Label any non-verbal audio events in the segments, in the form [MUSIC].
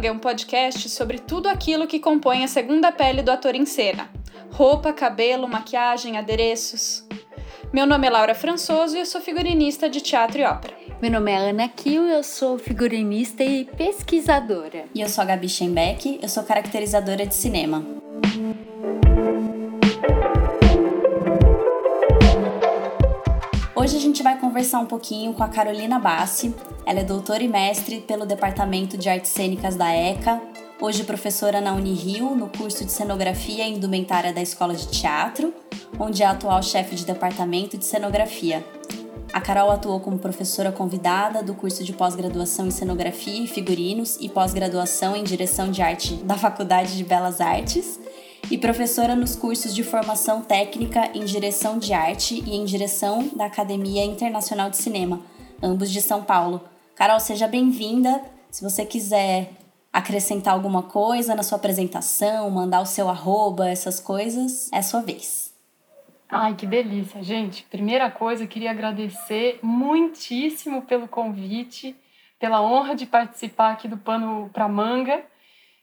Manga é um podcast sobre tudo aquilo que compõe a segunda pele do ator em cena: roupa, cabelo, maquiagem, adereços. Meu nome é Laura Françoso e eu sou figurinista de teatro e ópera. Meu nome é Ana Kiel, eu sou figurinista e pesquisadora. E eu sou a Gabi Schenbeck, eu sou caracterizadora de cinema. Hoje a gente vai conversar um pouquinho com a Carolina Bassi. Ela é doutora e mestre pelo Departamento de Artes Cênicas da ECA, hoje professora na Unirio, no curso de Cenografia e Indumentária da Escola de Teatro, onde é atual chefe de departamento de cenografia. A Carol atuou como professora convidada do curso de pós-graduação em cenografia e figurinos e pós-graduação em direção de arte da Faculdade de Belas Artes e professora nos cursos de formação técnica em direção de arte e em direção da Academia Internacional de Cinema, ambos de São Paulo. Carol, seja bem-vinda. Se você quiser acrescentar alguma coisa na sua apresentação, mandar o seu arroba, essas coisas, é sua vez. Ai, que delícia, gente. Primeira coisa, queria agradecer muitíssimo pelo convite, pela honra de participar aqui do Pano para Manga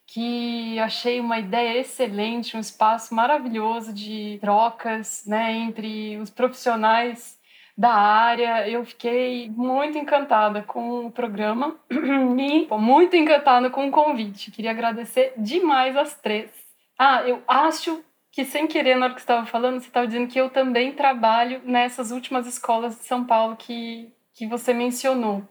que achei uma ideia excelente, um espaço maravilhoso de trocas né, entre os profissionais da área. Eu fiquei muito encantada com o programa [CLEARS THROAT] e muito encantada com o convite. Queria agradecer demais as três. Ah, eu acho que sem querer, na hora que você estava falando, você estava dizendo que eu também trabalho nessas últimas escolas de São Paulo que, que você mencionou.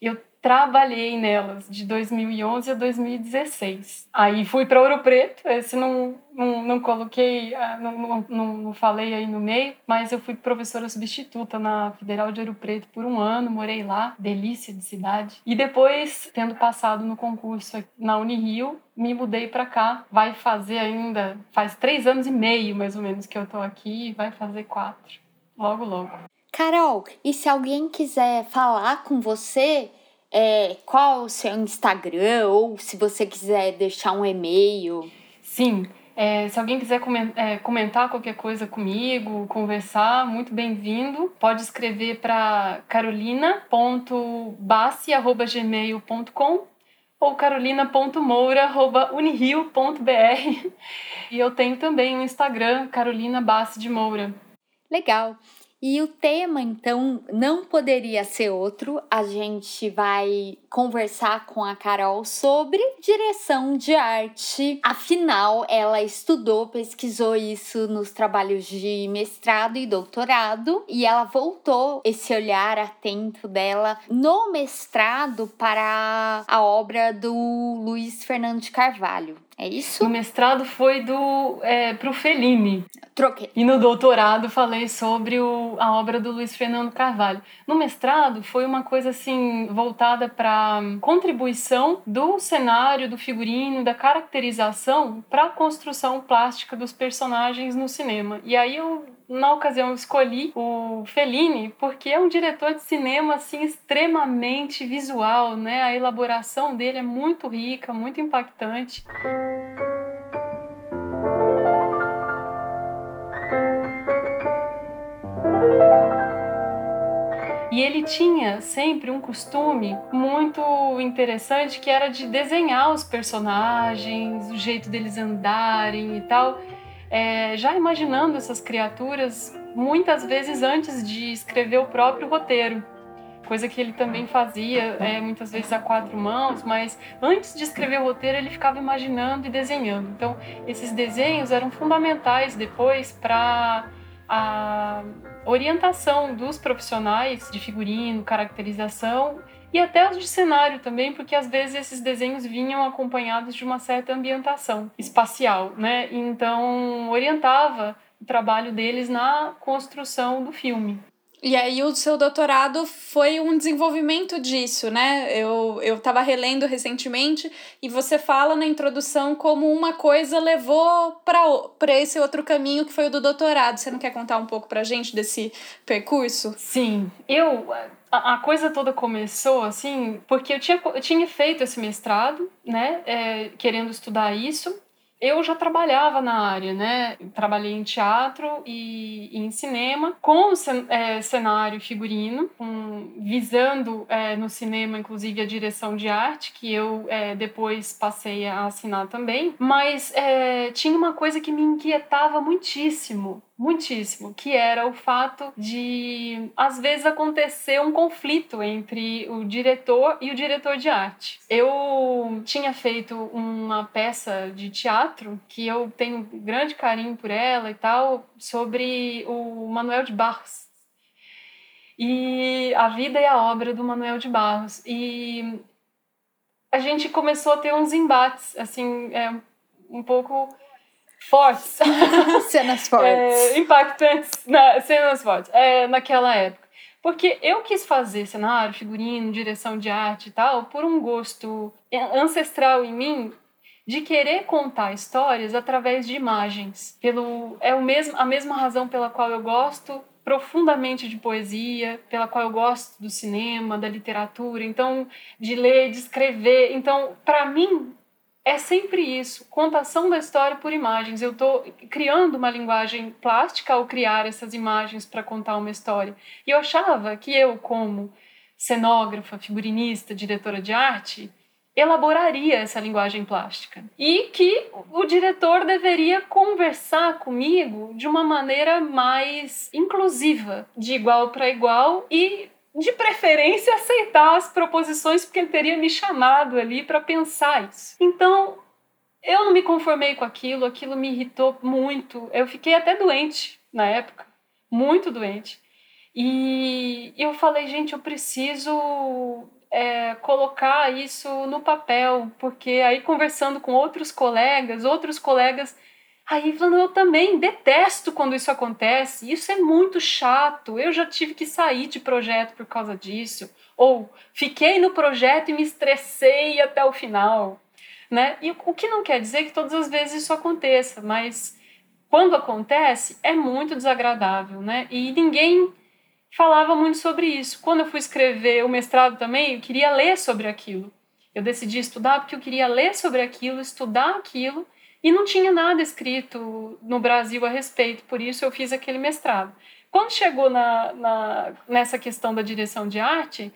Eu trabalhei nelas de 2011 a 2016. Aí fui para Ouro Preto, esse não, não, não coloquei, ah, não, não, não, falei aí no meio, mas eu fui professora substituta na Federal de Ouro Preto por um ano, morei lá, delícia de cidade. E depois, tendo passado no concurso na Unirio, me mudei para cá. Vai fazer ainda, faz três anos e meio mais ou menos que eu tô aqui, vai fazer quatro, logo, logo. Carol, e se alguém quiser falar com você, é, qual o seu Instagram ou se você quiser deixar um e-mail. Sim, é, se alguém quiser é, comentar qualquer coisa comigo, conversar, muito bem-vindo. Pode escrever para carolina.bassi.gmail.com ou carolina.moura.unirio.br. E eu tenho também o um Instagram, Carolina Bassi de Moura. Legal. E o tema, então, não poderia ser outro. A gente vai conversar com a Carol sobre direção de arte. Afinal, ela estudou, pesquisou isso nos trabalhos de mestrado e doutorado, e ela voltou esse olhar atento dela no mestrado para a obra do Luiz Fernando de Carvalho. É isso? O mestrado foi do é, pro Fellini. Troquei. E no doutorado falei sobre o, a obra do Luiz Fernando Carvalho. No mestrado foi uma coisa assim voltada para contribuição do cenário, do figurino, da caracterização para a construção plástica dos personagens no cinema. E aí eu na ocasião, escolhi o Fellini porque é um diretor de cinema assim extremamente visual, né? A elaboração dele é muito rica, muito impactante. E ele tinha sempre um costume muito interessante que era de desenhar os personagens, o jeito deles andarem e tal é, já imaginando essas criaturas muitas vezes antes de escrever o próprio roteiro. Coisa que ele também fazia, é, muitas vezes a quatro mãos, mas antes de escrever o roteiro ele ficava imaginando e desenhando. Então, esses desenhos eram fundamentais depois para a orientação dos profissionais de figurino, caracterização e até os de cenário também, porque às vezes esses desenhos vinham acompanhados de uma certa ambientação espacial, né? Então orientava o trabalho deles na construção do filme. E aí o seu doutorado foi um desenvolvimento disso, né? Eu, eu tava relendo recentemente e você fala na introdução como uma coisa levou para esse outro caminho que foi o do doutorado. Você não quer contar um pouco pra gente desse percurso? Sim, eu a, a coisa toda começou assim porque eu tinha, eu tinha feito esse mestrado, né? É, querendo estudar isso eu já trabalhava na área, né? Trabalhei em teatro e, e em cinema, com é, cenário figurino, com, visando é, no cinema, inclusive, a direção de arte, que eu é, depois passei a assinar também. Mas é, tinha uma coisa que me inquietava muitíssimo, muitíssimo, que era o fato de às vezes acontecer um conflito entre o diretor e o diretor de arte. Eu tinha feito uma peça de teatro que eu tenho grande carinho por ela e tal, sobre o Manuel de Barros. E a vida e a obra do Manuel de Barros. E a gente começou a ter uns embates, assim, é, um pouco fortes. [LAUGHS] cenas fortes. É, impactantes, na, cenas fortes, é, naquela época. Porque eu quis fazer cenário, figurino, direção de arte e tal, por um gosto ancestral em mim de querer contar histórias através de imagens. Pelo, é o mesmo, a mesma razão pela qual eu gosto profundamente de poesia, pela qual eu gosto do cinema, da literatura, então de ler, de escrever. Então, para mim, é sempre isso, contação da história por imagens. Eu estou criando uma linguagem plástica ao criar essas imagens para contar uma história. E eu achava que eu, como cenógrafa, figurinista, diretora de arte, elaboraria essa linguagem plástica. E que o diretor deveria conversar comigo de uma maneira mais inclusiva, de igual para igual e de preferência, aceitar as proposições, porque ele teria me chamado ali para pensar isso. Então, eu não me conformei com aquilo, aquilo me irritou muito. Eu fiquei até doente na época, muito doente. E eu falei, gente, eu preciso é, colocar isso no papel, porque aí conversando com outros colegas, outros colegas Aí falando, eu também detesto quando isso acontece, isso é muito chato, eu já tive que sair de projeto por causa disso, ou fiquei no projeto e me estressei até o final, né? E o que não quer dizer que todas as vezes isso aconteça, mas quando acontece é muito desagradável, né? E ninguém falava muito sobre isso. Quando eu fui escrever o mestrado também, eu queria ler sobre aquilo. Eu decidi estudar porque eu queria ler sobre aquilo, estudar aquilo e não tinha nada escrito no Brasil a respeito, por isso eu fiz aquele mestrado. Quando chegou na, na nessa questão da direção de arte,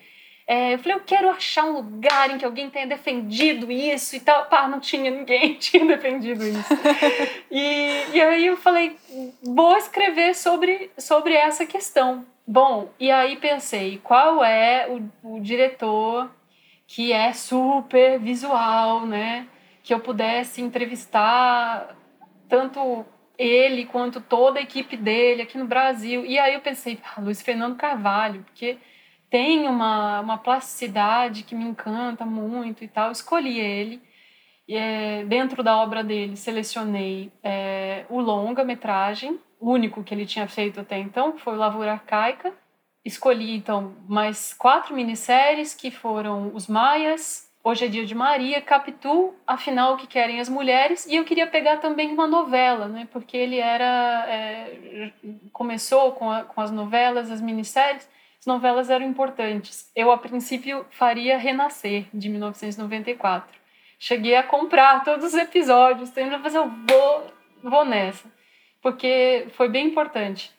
é, eu falei, eu quero achar um lugar em que alguém tenha defendido isso e tal. Pá, não tinha ninguém [LAUGHS] tinha defendido isso. [LAUGHS] e, e aí eu falei, vou escrever sobre, sobre essa questão. Bom, e aí pensei, qual é o, o diretor que é super visual, né? Que eu pudesse entrevistar tanto ele quanto toda a equipe dele aqui no Brasil. E aí eu pensei, ah, Luiz Fernando Carvalho, porque tem uma, uma plasticidade que me encanta muito e tal. Escolhi ele. E, é, dentro da obra dele, selecionei é, o longa-metragem, único que ele tinha feito até então, que foi o Lavoura Arcaica. Escolhi, então, mais quatro minisséries, que foram Os Maias, Hoje é Dia de Maria, Capitu, Afinal, o que querem as mulheres, e eu queria pegar também uma novela, né, porque ele era, é, começou com, a, com as novelas, as minisséries, as novelas eram importantes. Eu, a princípio, faria Renascer, de 1994. Cheguei a comprar todos os episódios, tendo fazer, eu vou, vou nessa, porque foi bem importante.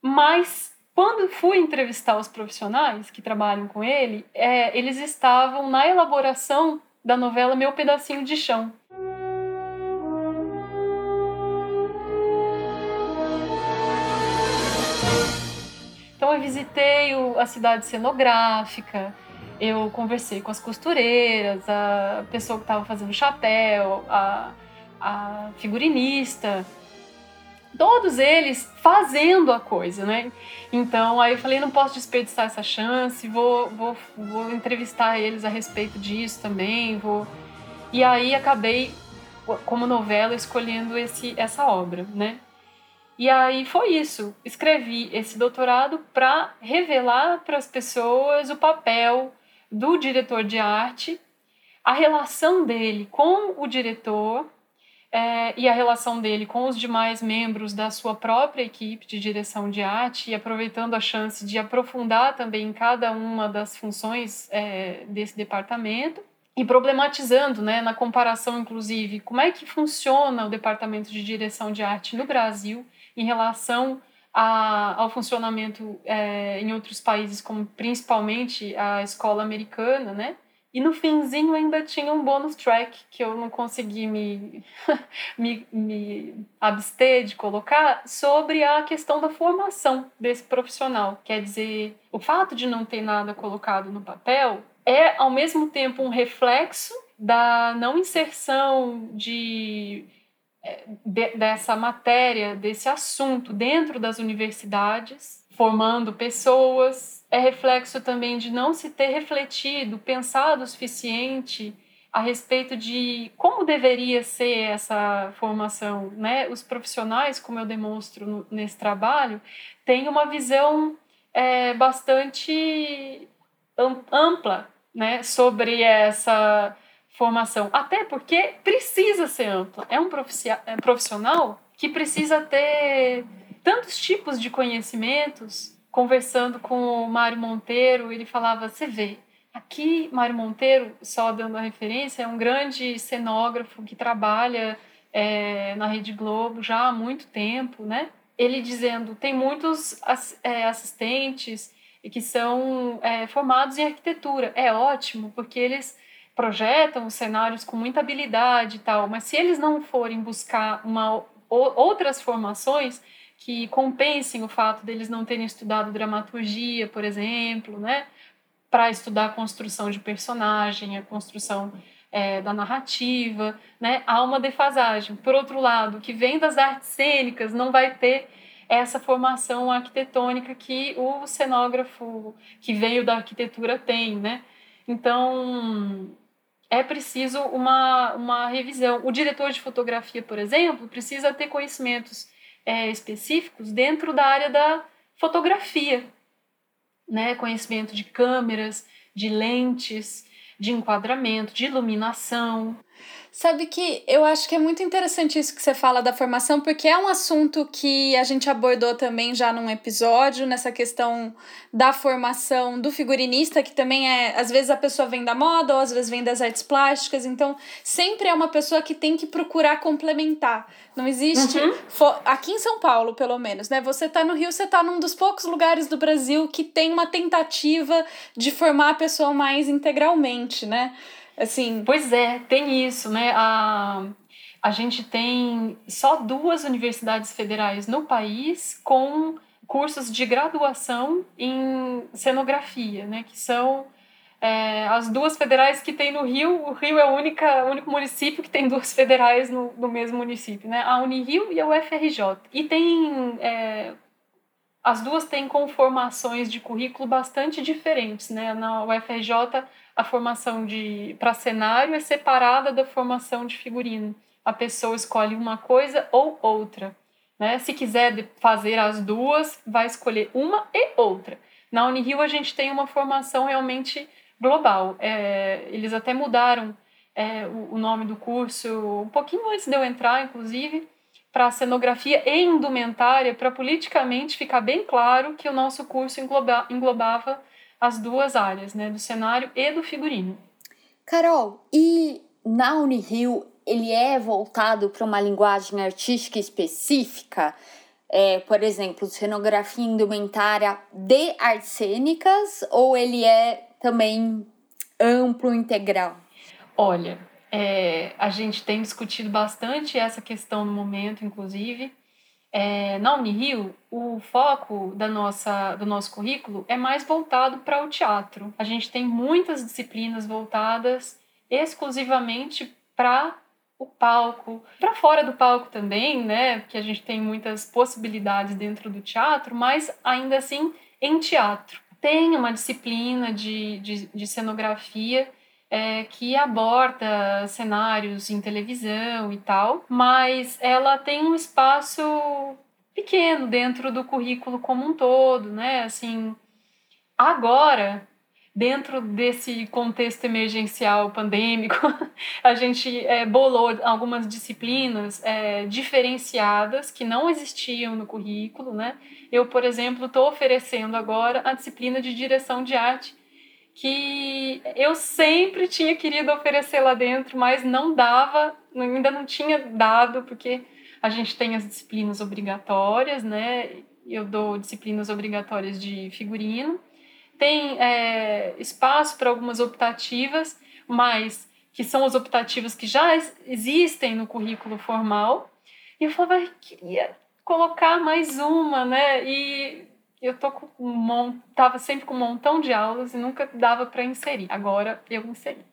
Mas quando fui entrevistar os profissionais que trabalham com ele, é, eles estavam na elaboração da novela Meu Pedacinho de Chão. Então eu visitei a cidade cenográfica, eu conversei com as costureiras, a pessoa que estava fazendo chapéu, a, a figurinista, todos eles fazendo a coisa, né? Então aí eu falei, não posso desperdiçar essa chance, vou, vou, vou entrevistar eles a respeito disso também, vou. E aí acabei, como novela, escolhendo esse, essa obra, né? E aí foi isso. Escrevi esse doutorado para revelar para as pessoas o papel do diretor de arte, a relação dele com o diretor é, e a relação dele com os demais membros da sua própria equipe de direção de arte, e aproveitando a chance de aprofundar também cada uma das funções é, desse departamento. e problematizando, né, na comparação, inclusive, como é que funciona o departamento de direção de arte no Brasil em relação a, ao funcionamento é, em outros países, como principalmente a escola americana, né? E no finzinho ainda tinha um bônus track que eu não consegui me, [LAUGHS] me, me abster de colocar sobre a questão da formação desse profissional. Quer dizer, o fato de não ter nada colocado no papel é, ao mesmo tempo, um reflexo da não inserção de, é, de, dessa matéria, desse assunto dentro das universidades, formando pessoas. É reflexo também de não se ter refletido, pensado o suficiente a respeito de como deveria ser essa formação. Né? Os profissionais, como eu demonstro no, nesse trabalho, têm uma visão é, bastante ampla né, sobre essa formação. Até porque precisa ser ampla. É um é profissional que precisa ter tantos tipos de conhecimentos. Conversando com o Mário Monteiro, ele falava: você vê, aqui Mário Monteiro, só dando a referência, é um grande cenógrafo que trabalha é, na Rede Globo já há muito tempo, né? Ele dizendo: tem muitos é, assistentes que são é, formados em arquitetura. É ótimo, porque eles projetam os cenários com muita habilidade e tal, mas se eles não forem buscar uma, outras formações que compensem o fato deles não terem estudado dramaturgia, por exemplo, né, para estudar a construção de personagem, a construção é, da narrativa, né, há uma defasagem. Por outro lado, que vem das artes cênicas não vai ter essa formação arquitetônica que o cenógrafo que veio da arquitetura tem, né? Então, é preciso uma, uma revisão. O diretor de fotografia, por exemplo, precisa ter conhecimentos é, específicos dentro da área da fotografia, né? Conhecimento de câmeras, de lentes, de enquadramento, de iluminação. Sabe que eu acho que é muito interessante isso que você fala da formação, porque é um assunto que a gente abordou também já num episódio, nessa questão da formação do figurinista, que também é, às vezes a pessoa vem da moda, ou às vezes vem das artes plásticas, então sempre é uma pessoa que tem que procurar complementar. Não existe. Uhum. Aqui em São Paulo, pelo menos, né? Você tá no Rio, você tá num dos poucos lugares do Brasil que tem uma tentativa de formar a pessoa mais integralmente, né? Assim. Pois é, tem isso, né? A, a gente tem só duas universidades federais no país com cursos de graduação em cenografia, né? Que são é, as duas federais que tem no Rio. O Rio é o, única, único município que tem duas federais no, no mesmo município, né? A Unirio e a UFRJ. E tem é, as duas têm conformações de currículo bastante diferentes, né? Na UFRJ a formação de para cenário é separada da formação de figurino. A pessoa escolhe uma coisa ou outra. Né? Se quiser fazer as duas, vai escolher uma e outra. Na Unirio a gente tem uma formação realmente global. É, eles até mudaram é, o, o, nome do curso um pouquinho antes de eu entrar, inclusive, para cenografia e indumentária, para politicamente ficar bem claro que o nosso curso engloba, englobava as duas áreas, né, do cenário e do figurino. Carol, e na Unirio ele é voltado para uma linguagem artística específica? É, por exemplo, cenografia indumentária de artes cênicas ou ele é também amplo, integral? Olha, é, a gente tem discutido bastante essa questão no momento, inclusive. É, na Unirio, o foco da nossa, do nosso currículo é mais voltado para o teatro. A gente tem muitas disciplinas voltadas exclusivamente para o palco, para fora do palco também, né? Porque a gente tem muitas possibilidades dentro do teatro, mas ainda assim em teatro. Tem uma disciplina de, de, de cenografia é, que aborda cenários em televisão e tal, mas ela tem um espaço pequeno dentro do currículo como um todo, né? Assim, agora, dentro desse contexto emergencial pandêmico, [LAUGHS] a gente é, bolou algumas disciplinas é, diferenciadas que não existiam no currículo, né? Eu, por exemplo, estou oferecendo agora a disciplina de direção de arte que eu sempre tinha querido oferecer lá dentro, mas não dava, ainda não tinha dado, porque a gente tem as disciplinas obrigatórias, né? Eu dou disciplinas obrigatórias de figurino. Tem é, espaço para algumas optativas, mas que são as optativas que já existem no currículo formal. E eu falava, queria colocar mais uma, né? E eu tô com um tava sempre com um montão de aulas e nunca dava para inserir. Agora eu inseri.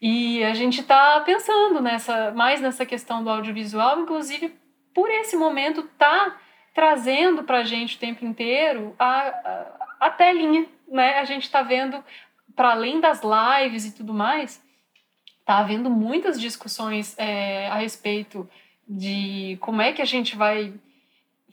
E a gente está pensando nessa mais nessa questão do audiovisual, inclusive por esse momento tá trazendo para a gente o tempo inteiro a, a, a telinha, né? A gente está vendo para além das lives e tudo mais, tá havendo muitas discussões é, a respeito de como é que a gente vai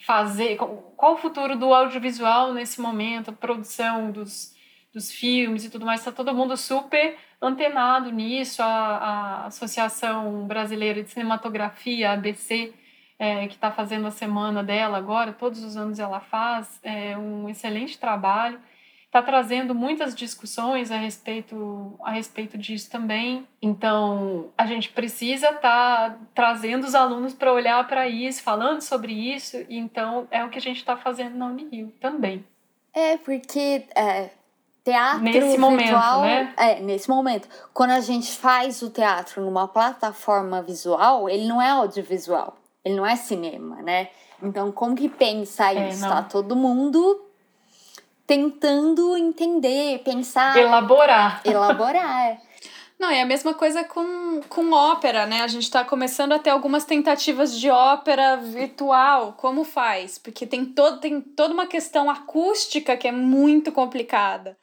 fazer, qual o futuro do audiovisual nesse momento, a produção dos, dos filmes e tudo mais, está todo mundo super antenado nisso, a, a Associação Brasileira de Cinematografia, ABC, é, que está fazendo a semana dela agora, todos os anos ela faz é, um excelente trabalho está trazendo muitas discussões a respeito, a respeito disso também. Então, a gente precisa estar tá trazendo os alunos para olhar para isso, falando sobre isso. E então, é o que a gente está fazendo na Unirio também. É, porque é, teatro nesse virtual, momento, né? É, nesse momento. Quando a gente faz o teatro numa plataforma visual, ele não é audiovisual, ele não é cinema, né? Então, como que pensa é, isso? Tá todo mundo tentando entender, pensar. Elaborar. Elaborar. É. [LAUGHS] Não, é a mesma coisa com, com ópera, né? A gente está começando a ter algumas tentativas de ópera virtual. Como faz? Porque tem, todo, tem toda uma questão acústica que é muito complicada.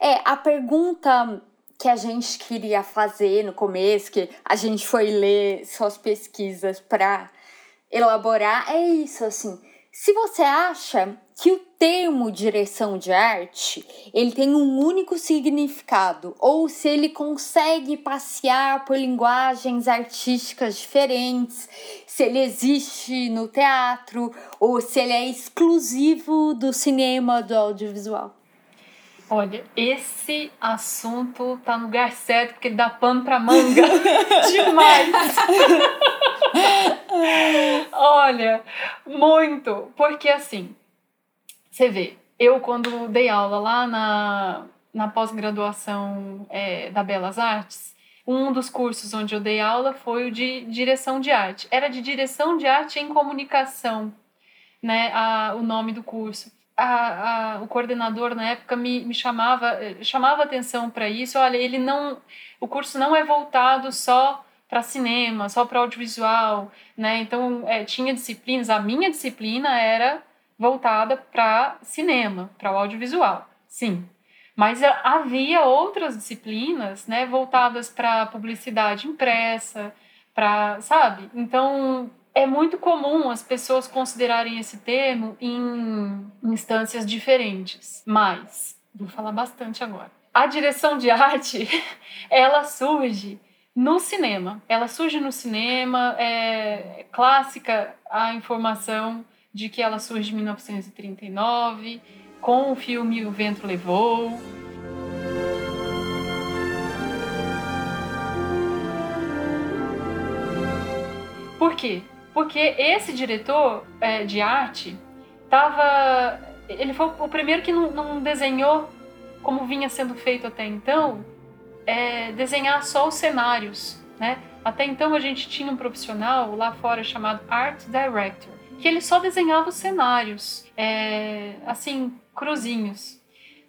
É, a pergunta que a gente queria fazer no começo, que a gente foi ler suas pesquisas para elaborar é isso, assim. Se você acha que o termo direção de arte ele tem um único significado, ou se ele consegue passear por linguagens artísticas diferentes, se ele existe no teatro, ou se ele é exclusivo do cinema, do audiovisual. Olha, esse assunto tá no lugar certo, porque dá pano pra manga [LAUGHS] demais. Olha, muito. Porque assim, você vê, eu quando dei aula lá na, na pós-graduação é, da Belas Artes, um dos cursos onde eu dei aula foi o de direção de arte. Era de direção de arte em comunicação, né? A, o nome do curso a, a, o coordenador na época me, me chamava chamava atenção para isso. Olha ele não o curso não é voltado só para cinema só para audiovisual né? Então é, tinha disciplinas a minha disciplina era voltada para cinema para o audiovisual sim. Mas havia outras disciplinas né voltadas para publicidade impressa para sabe? Então é muito comum as pessoas considerarem esse termo em instâncias diferentes, mas vou falar bastante agora. A direção de arte, [LAUGHS] ela surge no cinema. Ela surge no cinema, é clássica a informação de que ela surge em 1939, com o filme O Vento Levou. Por quê? Porque esse diretor é, de arte tava. Ele foi o primeiro que não, não desenhou como vinha sendo feito até então, é, desenhar só os cenários, né? Até então a gente tinha um profissional lá fora chamado Art Director, que ele só desenhava os cenários, é, assim, cruzinhos.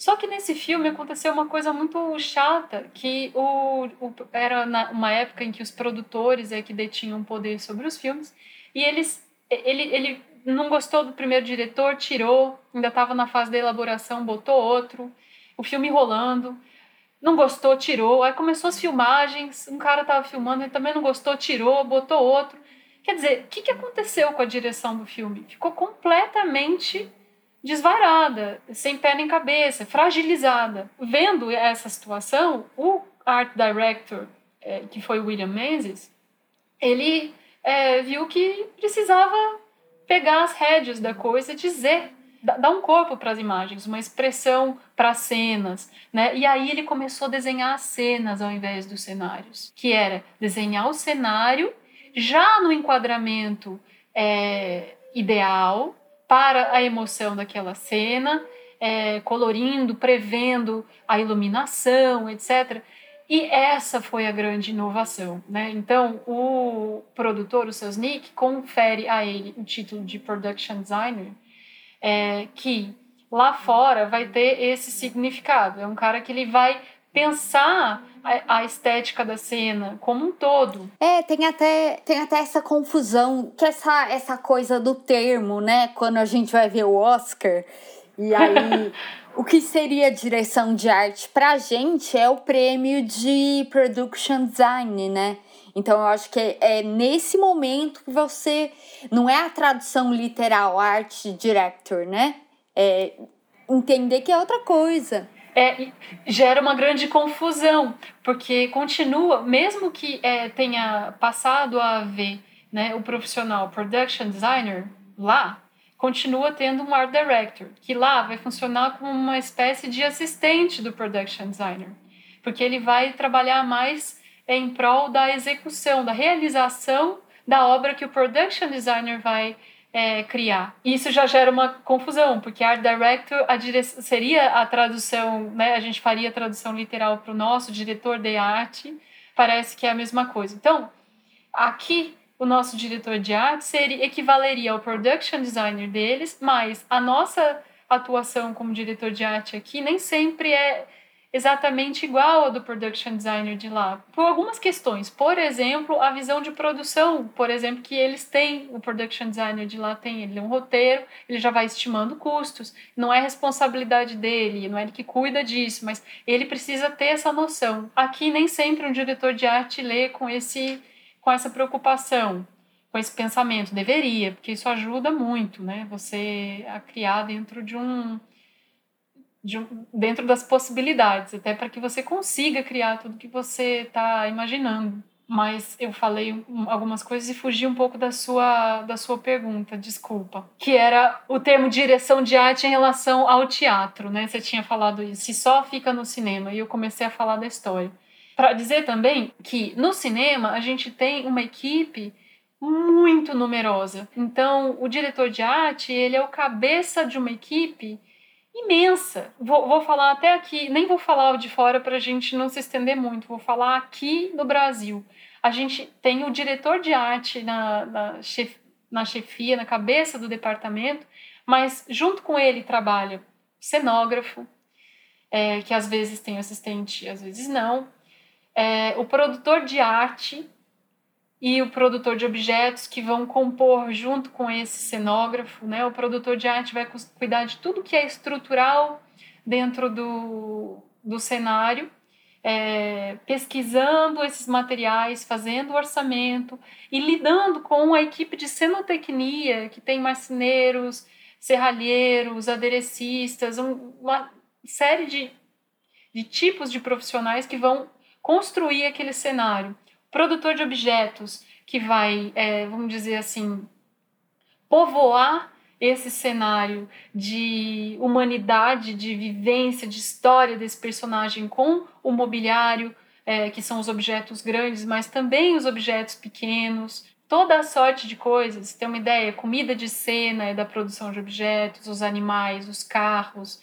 Só que nesse filme aconteceu uma coisa muito chata, que o, o era na, uma época em que os produtores é que detinham poder sobre os filmes, e eles, ele, ele não gostou do primeiro diretor, tirou, ainda estava na fase da elaboração, botou outro, o filme rolando, não gostou, tirou, aí começou as filmagens, um cara estava filmando, ele também não gostou, tirou, botou outro. Quer dizer, o que, que aconteceu com a direção do filme? Ficou completamente desvarada, sem pé nem cabeça, fragilizada. Vendo essa situação, o art director, é, que foi William Menzies, ele é, viu que precisava pegar as rédeas da coisa e dizer dar um corpo para as imagens, uma expressão para as cenas, né? E aí ele começou a desenhar as cenas ao invés dos cenários, que era desenhar o cenário já no enquadramento é, ideal para a emoção daquela cena, é, colorindo, prevendo a iluminação, etc. E essa foi a grande inovação, né? Então, o produtor, o Sosnick, confere a ele o título de Production Designer, é, que lá fora vai ter esse significado. É um cara que ele vai pensar a, a, estética da cena como um todo. É, tem até, tem até essa confusão, que essa, essa coisa do termo, né? Quando a gente vai ver o Oscar, e aí [LAUGHS] o que seria direção de arte pra gente é o prêmio de production design, né? Então eu acho que é, é nesse momento que você não é a tradução literal art director, né? É entender que é outra coisa. É, gera uma grande confusão, porque continua, mesmo que é, tenha passado a haver né, o profissional production designer lá, continua tendo um art director, que lá vai funcionar como uma espécie de assistente do production designer, porque ele vai trabalhar mais em prol da execução, da realização da obra que o production designer vai é, criar. Isso já gera uma confusão, porque art director a direção, seria a tradução, né? A gente faria a tradução literal para o nosso diretor de arte. Parece que é a mesma coisa. Então, aqui o nosso diretor de arte seria, equivaleria ao production designer deles, mas a nossa atuação como diretor de arte aqui nem sempre é exatamente igual ao do production designer de lá, por algumas questões. Por exemplo, a visão de produção, por exemplo, que eles têm, o production designer de lá tem, ele é um roteiro, ele já vai estimando custos, não é responsabilidade dele, não é ele que cuida disso, mas ele precisa ter essa noção. Aqui nem sempre um diretor de arte lê com esse com essa preocupação, com esse pensamento. Deveria, porque isso ajuda muito, né? Você a criar dentro de um, de dentro das possibilidades, até para que você consiga criar tudo que você está imaginando. Mas eu falei algumas coisas e fugi um pouco da sua, da sua pergunta, desculpa. Que era o termo direção de arte em relação ao teatro, né? Você tinha falado isso, se só fica no cinema. E eu comecei a falar da história. Para dizer também que no cinema a gente tem uma equipe muito numerosa. Então, o diretor de arte, ele é o cabeça de uma equipe imensa. Vou, vou falar até aqui, nem vou falar de fora para a gente não se estender muito, vou falar aqui no Brasil. A gente tem o diretor de arte na, na, chef, na chefia, na cabeça do departamento, mas junto com ele trabalha cenógrafo, é, que às vezes tem assistente, às vezes não é, o produtor de arte e o produtor de objetos que vão compor junto com esse cenógrafo, né? O produtor de arte vai cuidar de tudo que é estrutural dentro do, do cenário, é, pesquisando esses materiais, fazendo orçamento e lidando com a equipe de cenotecnia, que tem marceneiros, serralheiros, aderecistas, um, uma série de, de tipos de profissionais que vão construir aquele cenário. Produtor de objetos que vai, é, vamos dizer assim, povoar esse cenário de humanidade, de vivência, de história desse personagem com o mobiliário, é, que são os objetos grandes, mas também os objetos pequenos, toda a sorte de coisas. Tem uma ideia? Comida de cena é da produção de objetos, os animais, os carros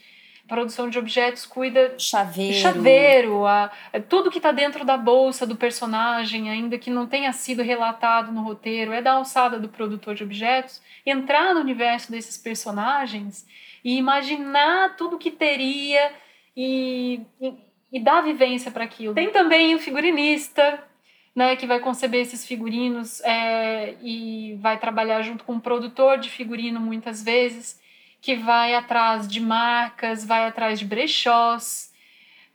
produção de objetos cuida chaveiro, chaveiro a, é tudo que está dentro da bolsa do personagem, ainda que não tenha sido relatado no roteiro, é da alçada do produtor de objetos, entrar no universo desses personagens e imaginar tudo que teria e, e, e dar vivência para aquilo. Tem também o figurinista, né, que vai conceber esses figurinos é, e vai trabalhar junto com o produtor de figurino muitas vezes que vai atrás de marcas, vai atrás de brechós,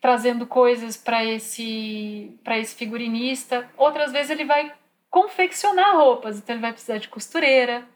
trazendo coisas para esse para esse figurinista. Outras vezes ele vai confeccionar roupas, então ele vai precisar de costureira.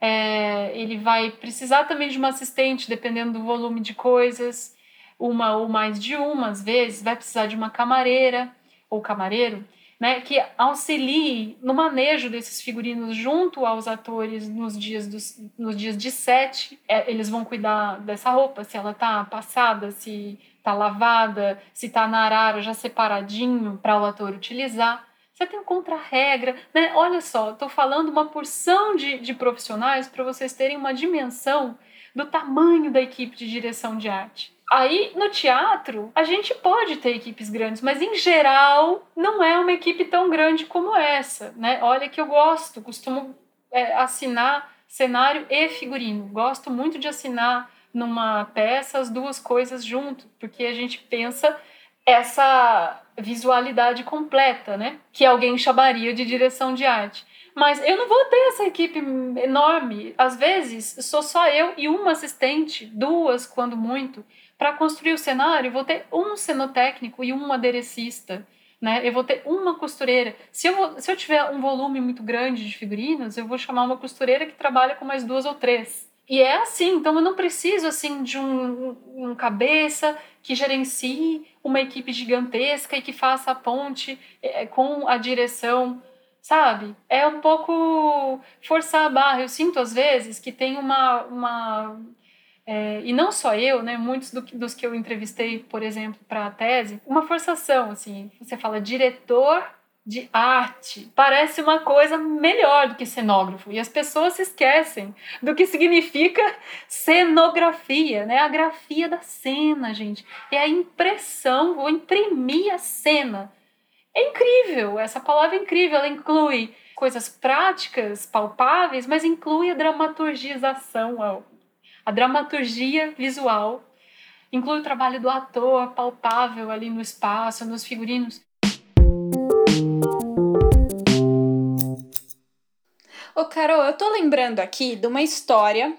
É, ele vai precisar também de uma assistente, dependendo do volume de coisas, uma ou mais de uma, às vezes, vai precisar de uma camareira ou camareiro. Né, que auxilie no manejo desses figurinos junto aos atores nos dias, dos, nos dias de set. É, eles vão cuidar dessa roupa, se ela tá passada, se tá lavada, se tá na arara já separadinho para o ator utilizar. Você tem um contra-regra, né? Olha só, estou falando uma porção de, de profissionais para vocês terem uma dimensão do tamanho da equipe de direção de arte. Aí, no teatro, a gente pode ter equipes grandes, mas em geral não é uma equipe tão grande como essa, né? Olha que eu gosto, costumo é, assinar cenário e figurino. Gosto muito de assinar numa peça as duas coisas junto, porque a gente pensa essa visualidade completa, né? Que alguém chamaria de direção de arte. Mas eu não vou ter essa equipe enorme. Às vezes, sou só eu e uma assistente, duas, quando muito para construir o cenário, vou ter um cenotécnico e um aderecista. Né? Eu vou ter uma costureira. Se eu, vou, se eu tiver um volume muito grande de figurinos, eu vou chamar uma costureira que trabalha com mais duas ou três. E é assim, então eu não preciso assim de um, um cabeça que gerencie uma equipe gigantesca e que faça a ponte é, com a direção, sabe? É um pouco forçar a barra. Eu sinto às vezes que tem uma, uma é, e não só eu, né, muitos do, dos que eu entrevistei, por exemplo, para a tese, uma forçação, assim, você fala diretor de arte, parece uma coisa melhor do que cenógrafo, e as pessoas se esquecem do que significa cenografia, né, a grafia da cena, gente, é a impressão, vou imprimir a cena, é incrível, essa palavra é incrível, ela inclui coisas práticas, palpáveis, mas inclui a dramaturgização, a dramaturgia visual inclui o trabalho do ator palpável ali no espaço, nos figurinos. Ô, Carol, eu tô lembrando aqui de uma história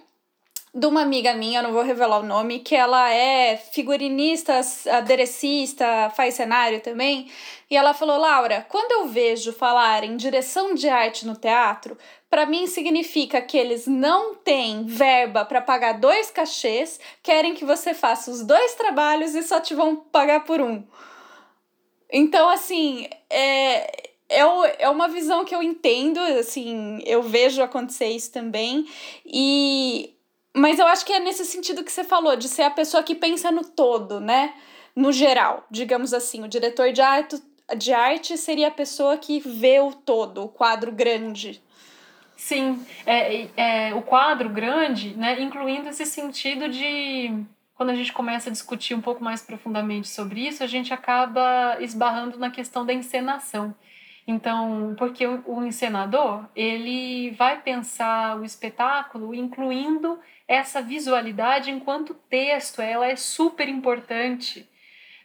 de uma amiga minha, não vou revelar o nome, que ela é figurinista, aderecista, faz cenário também. E ela falou: Laura, quando eu vejo falar em direção de arte no teatro, para mim significa que eles não têm verba para pagar dois cachês, querem que você faça os dois trabalhos e só te vão pagar por um. Então, assim, é, é, é uma visão que eu entendo, assim, eu vejo acontecer isso também. E mas eu acho que é nesse sentido que você falou, de ser a pessoa que pensa no todo, né? No geral, digamos assim, o diretor de arte, de arte seria a pessoa que vê o todo, o quadro grande. Sim, é, é, o quadro grande, né, incluindo esse sentido de. Quando a gente começa a discutir um pouco mais profundamente sobre isso, a gente acaba esbarrando na questão da encenação. Então, porque o, o encenador, ele vai pensar o espetáculo incluindo essa visualidade enquanto texto, ela é super importante.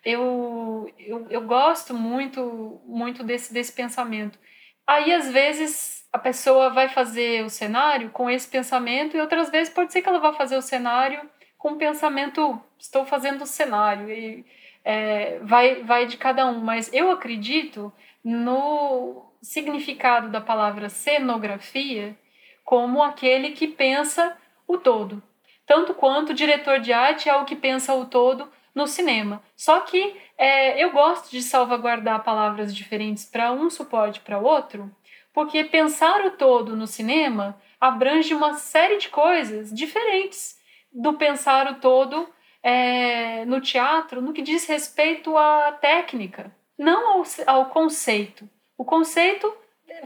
Eu, eu, eu gosto muito, muito desse, desse pensamento. Aí, às vezes, a pessoa vai fazer o cenário com esse pensamento, e outras vezes pode ser que ela vá fazer o cenário com o pensamento: estou fazendo o cenário, e é, vai, vai de cada um. Mas eu acredito no significado da palavra cenografia como aquele que pensa o todo. Tanto quanto o diretor de arte é o que pensa o todo no cinema. Só que é, eu gosto de salvaguardar palavras diferentes para um suporte para outro, porque pensar o todo no cinema abrange uma série de coisas diferentes do pensar o todo é, no teatro no que diz respeito à técnica, não ao, ao conceito. O conceito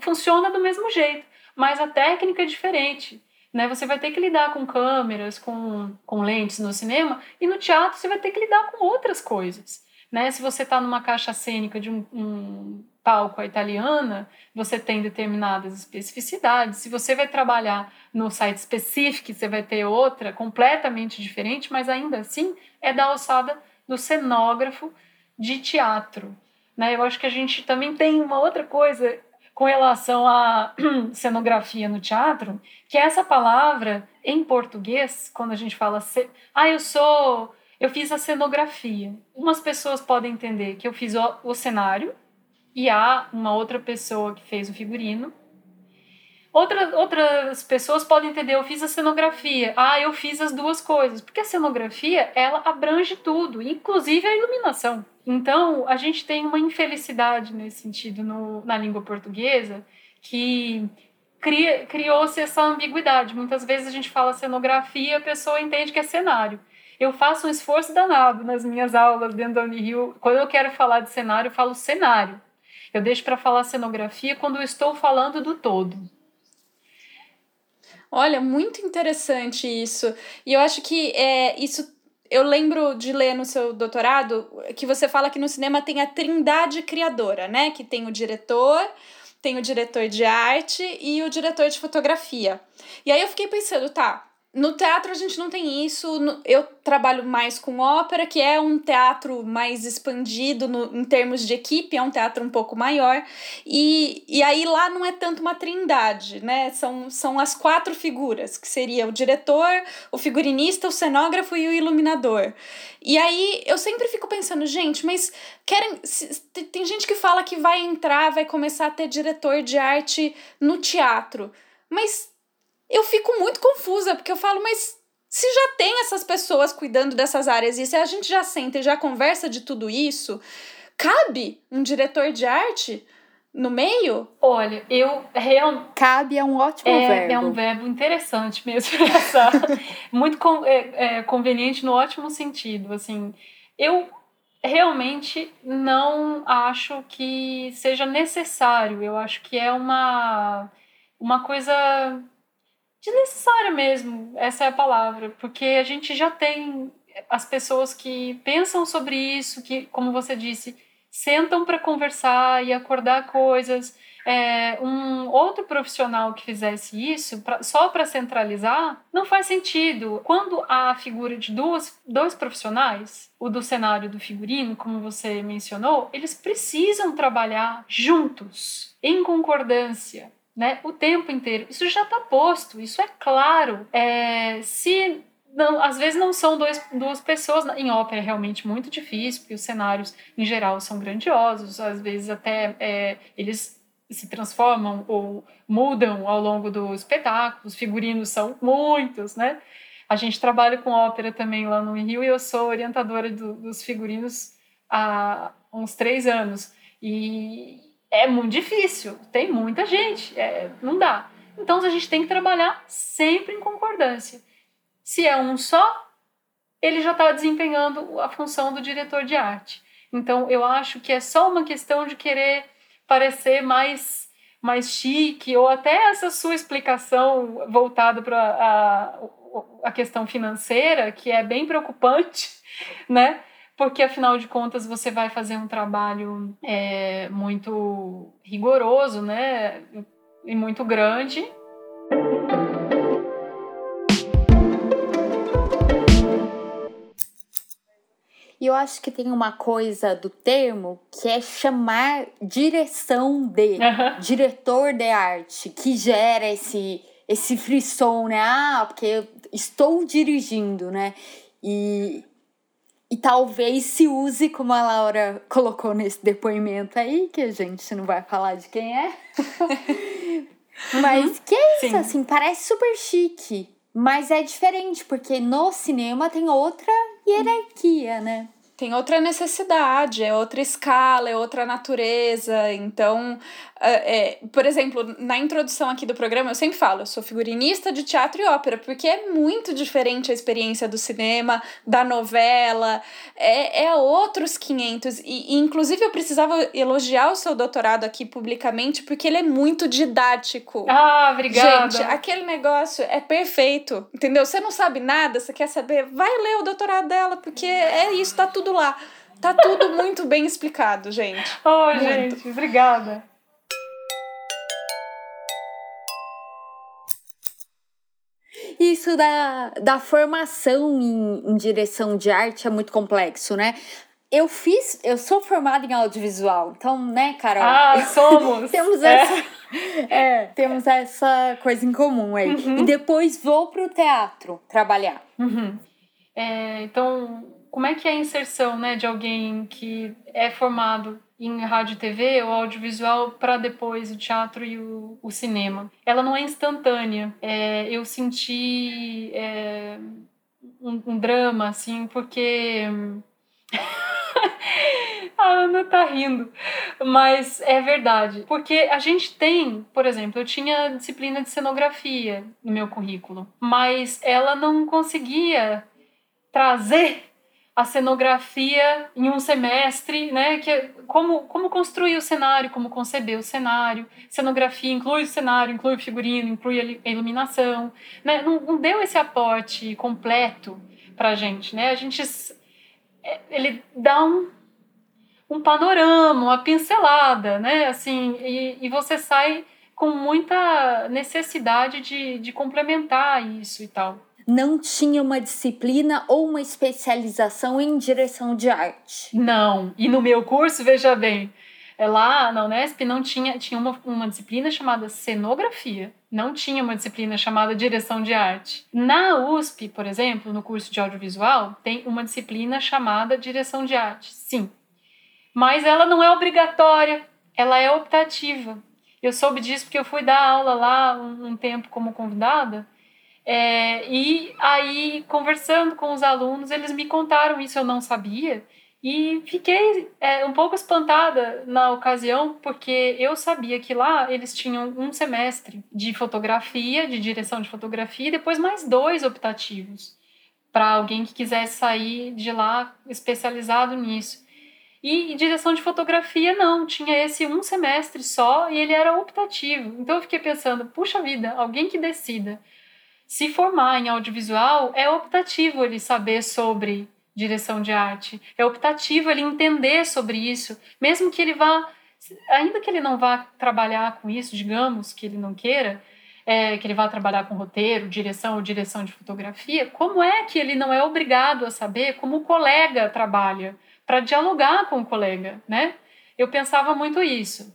funciona do mesmo jeito, mas a técnica é diferente. Né? Você vai ter que lidar com câmeras, com, com lentes no cinema, e no teatro você vai ter que lidar com outras coisas. Né? Se você está numa caixa cênica de um, um palco italiana, você tem determinadas especificidades. Se você vai trabalhar no site específico, você vai ter outra completamente diferente, mas ainda assim é da alçada do cenógrafo de teatro. Né? Eu acho que a gente também tem uma outra coisa com relação à [CLEARS THROAT] cenografia no teatro, que é essa palavra em português, quando a gente fala, ah, eu sou, eu fiz a cenografia. Umas pessoas podem entender que eu fiz o, o cenário e há uma outra pessoa que fez o figurino. Outra, outras pessoas podem entender, eu fiz a cenografia. Ah, eu fiz as duas coisas. Porque a cenografia, ela abrange tudo, inclusive a iluminação. Então, a gente tem uma infelicidade nesse sentido no, na língua portuguesa que criou-se essa ambiguidade. Muitas vezes a gente fala cenografia, a pessoa entende que é cenário. Eu faço um esforço danado nas minhas aulas dentro da Unirio. Quando eu quero falar de cenário, eu falo cenário. Eu deixo para falar cenografia quando eu estou falando do todo. Olha, muito interessante isso. E eu acho que é, isso. Eu lembro de ler no seu doutorado que você fala que no cinema tem a trindade criadora, né? Que tem o diretor, tem o diretor de arte e o diretor de fotografia. E aí eu fiquei pensando, tá, no teatro a gente não tem isso. Eu trabalho mais com ópera, que é um teatro mais expandido no, em termos de equipe, é um teatro um pouco maior. E, e aí lá não é tanto uma trindade, né? São, são as quatro figuras, que seria o diretor, o figurinista, o cenógrafo e o iluminador. E aí eu sempre fico pensando, gente, mas querem. Tem gente que fala que vai entrar, vai começar a ter diretor de arte no teatro. Mas eu fico muito confusa, porque eu falo, mas se já tem essas pessoas cuidando dessas áreas e se a gente já senta e já conversa de tudo isso, cabe um diretor de arte no meio? Olha, eu realmente. Cabe é um ótimo é, verbo. É um verbo interessante mesmo. [LAUGHS] Essa, muito con é, é, conveniente no ótimo sentido. Assim, eu realmente não acho que seja necessário. Eu acho que é uma, uma coisa desnecessária mesmo, essa é a palavra, porque a gente já tem as pessoas que pensam sobre isso, que, como você disse, sentam para conversar e acordar coisas. É, um outro profissional que fizesse isso pra, só para centralizar não faz sentido. Quando há a figura de duas, dois profissionais, o do cenário do figurino, como você mencionou, eles precisam trabalhar juntos, em concordância, né, o tempo inteiro. Isso já está posto, isso é claro. É, se não, às vezes não são dois, duas pessoas. Em ópera é realmente muito difícil, porque os cenários, em geral, são grandiosos. Às vezes até é, eles se transformam ou mudam ao longo do espetáculo. Os figurinos são muitos, né? A gente trabalha com ópera também lá no Rio e eu sou orientadora do, dos figurinos há uns três anos. E, é muito difícil, tem muita gente, é, não dá. Então a gente tem que trabalhar sempre em concordância. Se é um só, ele já está desempenhando a função do diretor de arte. Então eu acho que é só uma questão de querer parecer mais mais chique ou até essa sua explicação voltada para a, a questão financeira que é bem preocupante, [LAUGHS] né? Porque afinal de contas você vai fazer um trabalho é, muito rigoroso, né, e muito grande. E eu acho que tem uma coisa do termo que é chamar direção de, uhum. diretor de arte, que gera esse, esse frisson, né? Ah, porque eu estou dirigindo, né? E, e talvez se use, como a Laura colocou nesse depoimento aí, que a gente não vai falar de quem é. [LAUGHS] mas que é isso, Sim. assim, parece super chique. Mas é diferente, porque no cinema tem outra hierarquia, né? Tem outra necessidade, é outra escala, é outra natureza. Então, é, por exemplo, na introdução aqui do programa, eu sempre falo, eu sou figurinista de teatro e ópera, porque é muito diferente a experiência do cinema, da novela, é, é outros 500. E, e, inclusive, eu precisava elogiar o seu doutorado aqui publicamente, porque ele é muito didático. Ah, obrigada. Gente, aquele negócio é perfeito, entendeu? Você não sabe nada, você quer saber, vai ler o doutorado dela, porque é isso, tá tudo tudo lá. Tá tudo [LAUGHS] muito bem explicado, gente. Oh, muito. gente, obrigada. Isso da, da formação em, em direção de arte é muito complexo, né? eu fiz, eu sou formada em audiovisual, então, né, Carol? Ah, [LAUGHS] somos! temos é. essa. É, temos essa coisa em comum aí. Uhum. E depois vou pro teatro trabalhar. Uhum. É, então, como é que é a inserção né, de alguém que é formado em rádio e TV ou audiovisual para depois o teatro e o, o, cinema? Ela não é instantânea. É, eu senti é, um, um, drama, assim, porque. [LAUGHS] A Ana tá rindo, mas é verdade. Porque a gente tem, por exemplo, eu tinha disciplina de cenografia no meu currículo, mas ela não conseguia trazer a cenografia em um semestre, né? Que é como, como construir o cenário, como conceber o cenário. Cenografia inclui o cenário, inclui o figurino, inclui a iluminação, né? Não, não deu esse aporte completo para a gente, né? A gente é, ele dá um, um panorama, uma pincelada, né? Assim, e, e você sai com muita necessidade de, de complementar isso e tal não tinha uma disciplina ou uma especialização em direção de arte. Não. E no meu curso, veja bem, é lá na Unesp não tinha, tinha uma, uma disciplina chamada cenografia. Não tinha uma disciplina chamada direção de arte. Na USP, por exemplo, no curso de audiovisual, tem uma disciplina chamada direção de arte. Sim. Mas ela não é obrigatória, ela é optativa. Eu soube disso porque eu fui dar aula lá um, um tempo como convidada é, e aí, conversando com os alunos, eles me contaram isso, eu não sabia. E fiquei é, um pouco espantada na ocasião, porque eu sabia que lá eles tinham um semestre de fotografia, de direção de fotografia, e depois mais dois optativos para alguém que quisesse sair de lá especializado nisso. E, e direção de fotografia não, tinha esse um semestre só e ele era optativo. Então eu fiquei pensando, puxa vida, alguém que decida se formar em audiovisual é optativo ele saber sobre direção de arte, é optativo ele entender sobre isso, mesmo que ele vá, ainda que ele não vá trabalhar com isso, digamos que ele não queira, é, que ele vá trabalhar com roteiro, direção ou direção de fotografia, como é que ele não é obrigado a saber como o colega trabalha para dialogar com o colega, né? Eu pensava muito isso.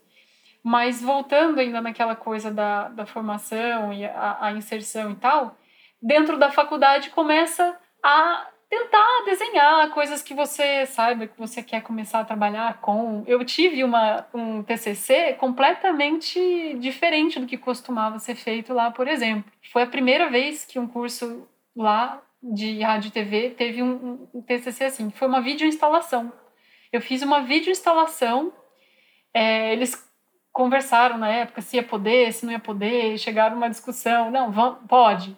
Mas voltando ainda naquela coisa da, da formação e a, a inserção e tal, dentro da faculdade começa a tentar desenhar coisas que você saiba que você quer começar a trabalhar com. Eu tive uma, um TCC completamente diferente do que costumava ser feito lá, por exemplo. Foi a primeira vez que um curso lá de rádio e TV teve um, um TCC assim. Foi uma videoinstalação. Eu fiz uma videoinstalação. É, eles conversaram na época se ia poder, se não ia poder, chegaram uma discussão, não, pode.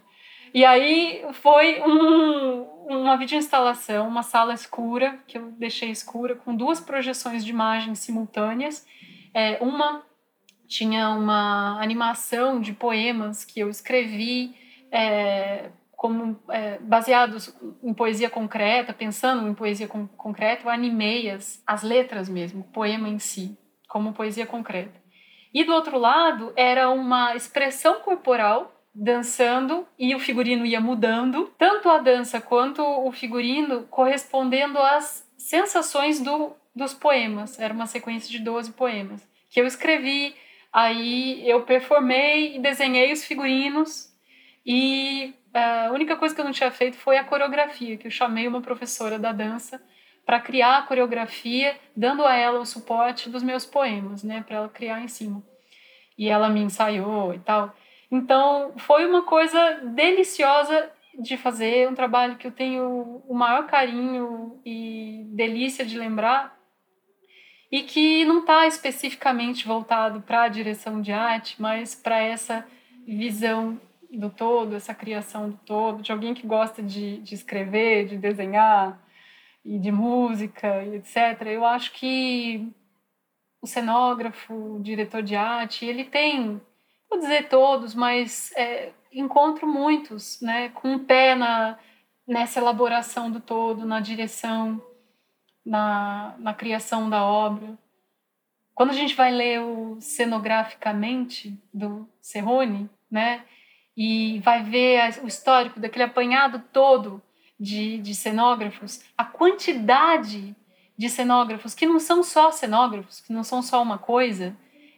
E aí foi um, uma videoinstalação, uma sala escura, que eu deixei escura, com duas projeções de imagens simultâneas. É, uma tinha uma animação de poemas que eu escrevi é, como é, baseados em poesia concreta, pensando em poesia con concreta, eu animei as, as letras mesmo, o poema em si, como poesia concreta. E do outro lado era uma expressão corporal dançando e o figurino ia mudando, tanto a dança quanto o figurino correspondendo às sensações do, dos poemas. Era uma sequência de 12 poemas que eu escrevi, aí eu performei e desenhei os figurinos. E a única coisa que eu não tinha feito foi a coreografia, que eu chamei uma professora da dança para criar a coreografia, dando a ela o suporte dos meus poemas, né, para ela criar em cima. E ela me ensaiou e tal. Então, foi uma coisa deliciosa de fazer, um trabalho que eu tenho o maior carinho e delícia de lembrar, e que não está especificamente voltado para a direção de arte, mas para essa visão do todo, essa criação do todo, de alguém que gosta de, de escrever, de desenhar, e de música e etc. Eu acho que o cenógrafo, o diretor de arte, ele tem, vou dizer todos, mas é, encontro muitos, né, com um pé na, nessa elaboração do todo, na direção, na, na criação da obra. Quando a gente vai ler o Cenograficamente, do Serrone, né, e vai ver o histórico daquele apanhado todo de, de cenógrafos, a quantidade de cenógrafos que não são só cenógrafos, que não são só uma coisa,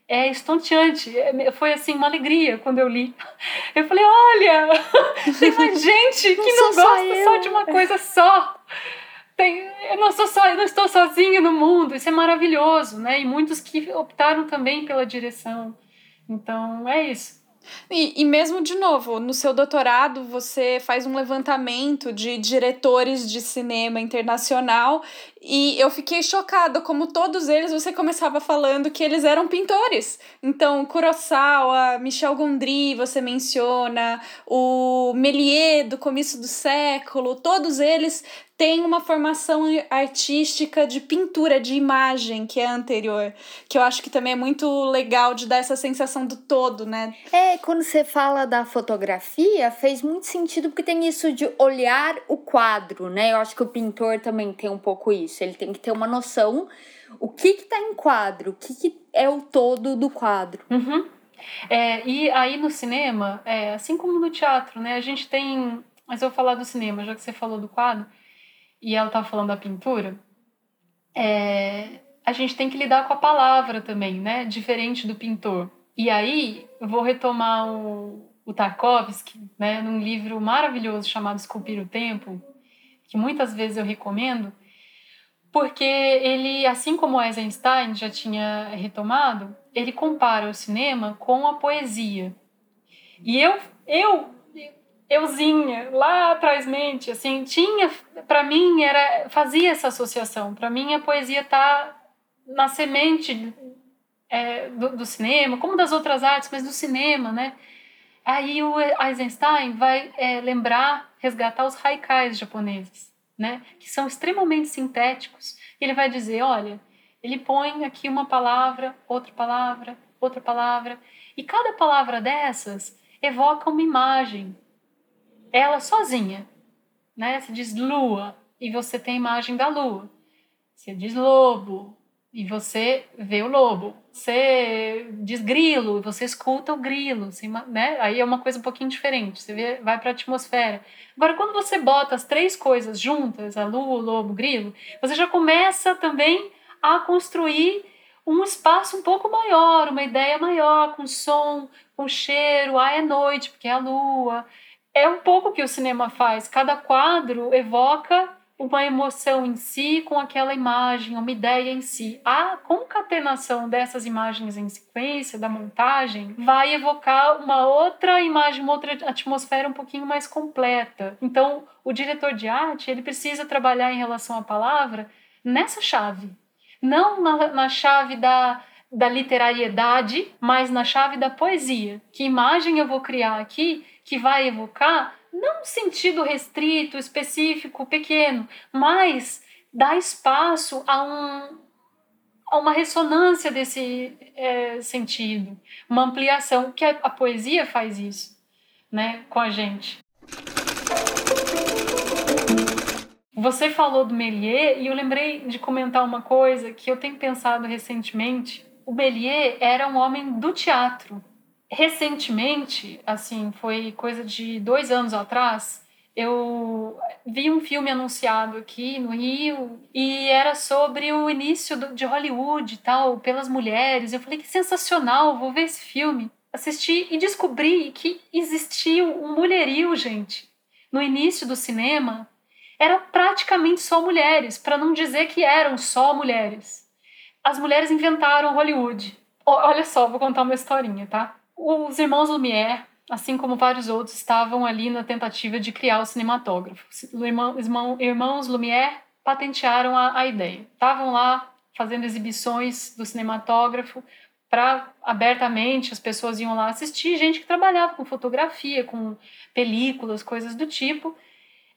é estonteante. É, foi assim uma alegria quando eu li. [LAUGHS] Eu falei, olha, [LAUGHS] tem mais gente que não, não gosta só, só, de uma coisa só. Tem, eu não sou só, eu não estou sozinha no mundo. Isso é maravilhoso, né? E muitos que optaram também pela direção. Então é isso. E, e mesmo, de novo, no seu doutorado, você faz um levantamento de diretores de cinema internacional e eu fiquei chocada como todos eles você começava falando que eles eram pintores. Então, Kurosawa, Michel Gondry, você menciona, o Méliès do começo do século, todos eles têm uma formação artística de pintura, de imagem, que é anterior. Que eu acho que também é muito legal de dar essa sensação do todo, né? É, quando você fala da fotografia, fez muito sentido porque tem isso de olhar o quadro, né? Eu acho que o pintor também tem um pouco isso. Ele tem que ter uma noção o que que tá em quadro, o que, que é o todo do quadro. Uhum. É, e aí no cinema, é, assim como no teatro, né? A gente tem. Mas eu vou falar do cinema, já que você falou do quadro e ela estava falando da pintura, é, a gente tem que lidar com a palavra também, né? Diferente do pintor. E aí, eu vou retomar o, o Tarkovsky, né? Num livro maravilhoso chamado Esculpir o Tempo, que muitas vezes eu recomendo, porque ele, assim como Eisenstein já tinha retomado, ele compara o cinema com a poesia. E eu, eu euzinha lá atrás mente assim tinha para mim era fazia essa associação. Para mim a poesia tá na semente é, do, do, cinema como das outras artes mas do cinema né? Aí o Eisenstein vai é, lembrar resgatar os haikais japoneses né que são extremamente sintéticos ele vai dizer olha ele põe aqui uma palavra outra palavra outra palavra e cada palavra dessas evoca uma imagem ela sozinha, né? Se diz lua e você tem a imagem da lua. Você diz lobo e você vê o lobo. Você diz grilo você escuta o grilo, né? Aí é uma coisa um pouquinho diferente. Você vê, vai para a atmosfera. Agora, quando você bota as três coisas juntas, a lua, o lobo, o grilo, você já começa também a construir um espaço um pouco maior, uma ideia maior, com som, com cheiro. Ah, é noite, porque é a lua é um pouco o que o cinema faz. Cada quadro evoca uma emoção em si com aquela imagem, uma ideia em si. A concatenação dessas imagens em sequência, da montagem, vai evocar uma outra imagem, uma outra atmosfera um pouquinho mais completa. Então, o diretor de arte, ele precisa trabalhar em relação à palavra nessa chave. Não na, na chave da, da literariedade, mas na chave da poesia. Que imagem eu vou criar aqui que vai evocar não sentido restrito, específico, pequeno, mas dá espaço a, um, a uma ressonância desse é, sentido, uma ampliação, que a, a poesia faz isso né, com a gente. Você falou do Méliès e eu lembrei de comentar uma coisa que eu tenho pensado recentemente. O Méliès era um homem do teatro recentemente, assim, foi coisa de dois anos atrás, eu vi um filme anunciado aqui no Rio e era sobre o início de Hollywood e tal, pelas mulheres. Eu falei que sensacional, vou ver esse filme. Assisti e descobri que existiu um mulherio, gente. No início do cinema, era praticamente só mulheres, para não dizer que eram só mulheres. As mulheres inventaram Hollywood. Olha só, vou contar uma historinha, tá? Os irmãos Lumière, assim como vários outros, estavam ali na tentativa de criar o cinematógrafo. Os irmãos Lumière patentearam a, a ideia. Estavam lá fazendo exibições do cinematógrafo para abertamente as pessoas iam lá assistir, gente que trabalhava com fotografia, com películas, coisas do tipo.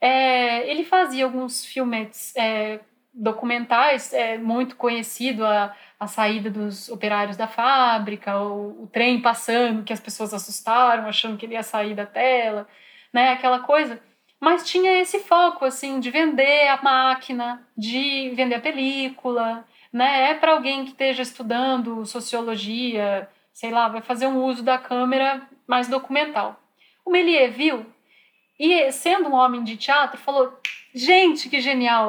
É, ele fazia alguns filmes é, documentais, é muito conhecido a, a saída dos operários da fábrica, o, o trem passando, que as pessoas assustaram, achando que ele ia sair da tela, né, aquela coisa. Mas tinha esse foco, assim, de vender a máquina, de vender a película, né, é para alguém que esteja estudando sociologia, sei lá, vai fazer um uso da câmera mais documental. O Méliès viu e, sendo um homem de teatro, falou: gente, que genial!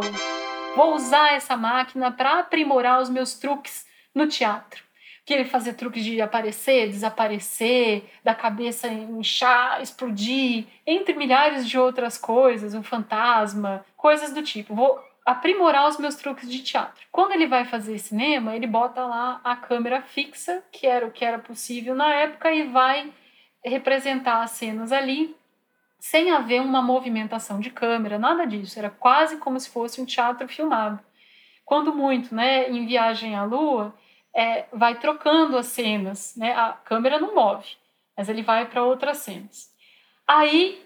Vou usar essa máquina para aprimorar os meus truques no teatro. Que ele fazia truques de aparecer, desaparecer, da cabeça inchar, explodir, entre milhares de outras coisas, um fantasma, coisas do tipo. Vou aprimorar os meus truques de teatro. Quando ele vai fazer cinema, ele bota lá a câmera fixa, que era o que era possível na época, e vai representar as cenas ali sem haver uma movimentação de câmera, nada disso. Era quase como se fosse um teatro filmado. Quando muito, né, em Viagem à Lua, é, vai trocando as cenas, né? A câmera não move, mas ele vai para outras cenas. Aí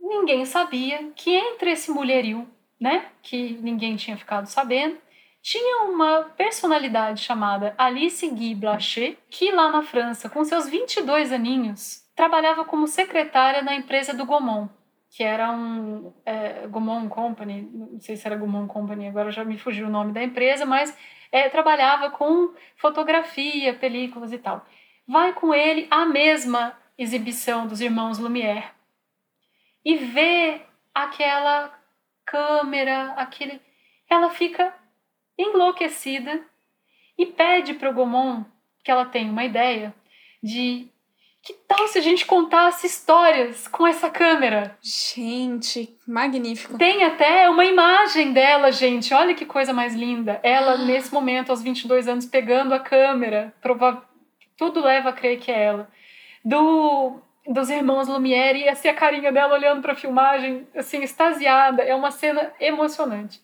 ninguém sabia que entre esse mulherio, né, que ninguém tinha ficado sabendo, tinha uma personalidade chamada Alice Guy Blanchet, que lá na França, com seus 22 aninhos, trabalhava como secretária na empresa do Gaumont, que era um é, Gaumont Company, não sei se era Gaumont Company, agora já me fugiu o nome da empresa, mas é, trabalhava com fotografia, películas e tal. Vai com ele à mesma exibição dos irmãos Lumière e vê aquela câmera, aquele. Ela fica enlouquecida e pede para o Gaumont que ela tenha uma ideia de que tal se a gente contasse histórias com essa câmera? Gente, magnífico. Tem até uma imagem dela, gente. Olha que coisa mais linda. Ela, ah. nesse momento, aos 22 anos, pegando a câmera. Prova... Tudo leva a crer que é ela. Do, dos irmãos Lumière e assim, a carinha dela olhando para a filmagem, assim, extasiada. É uma cena emocionante.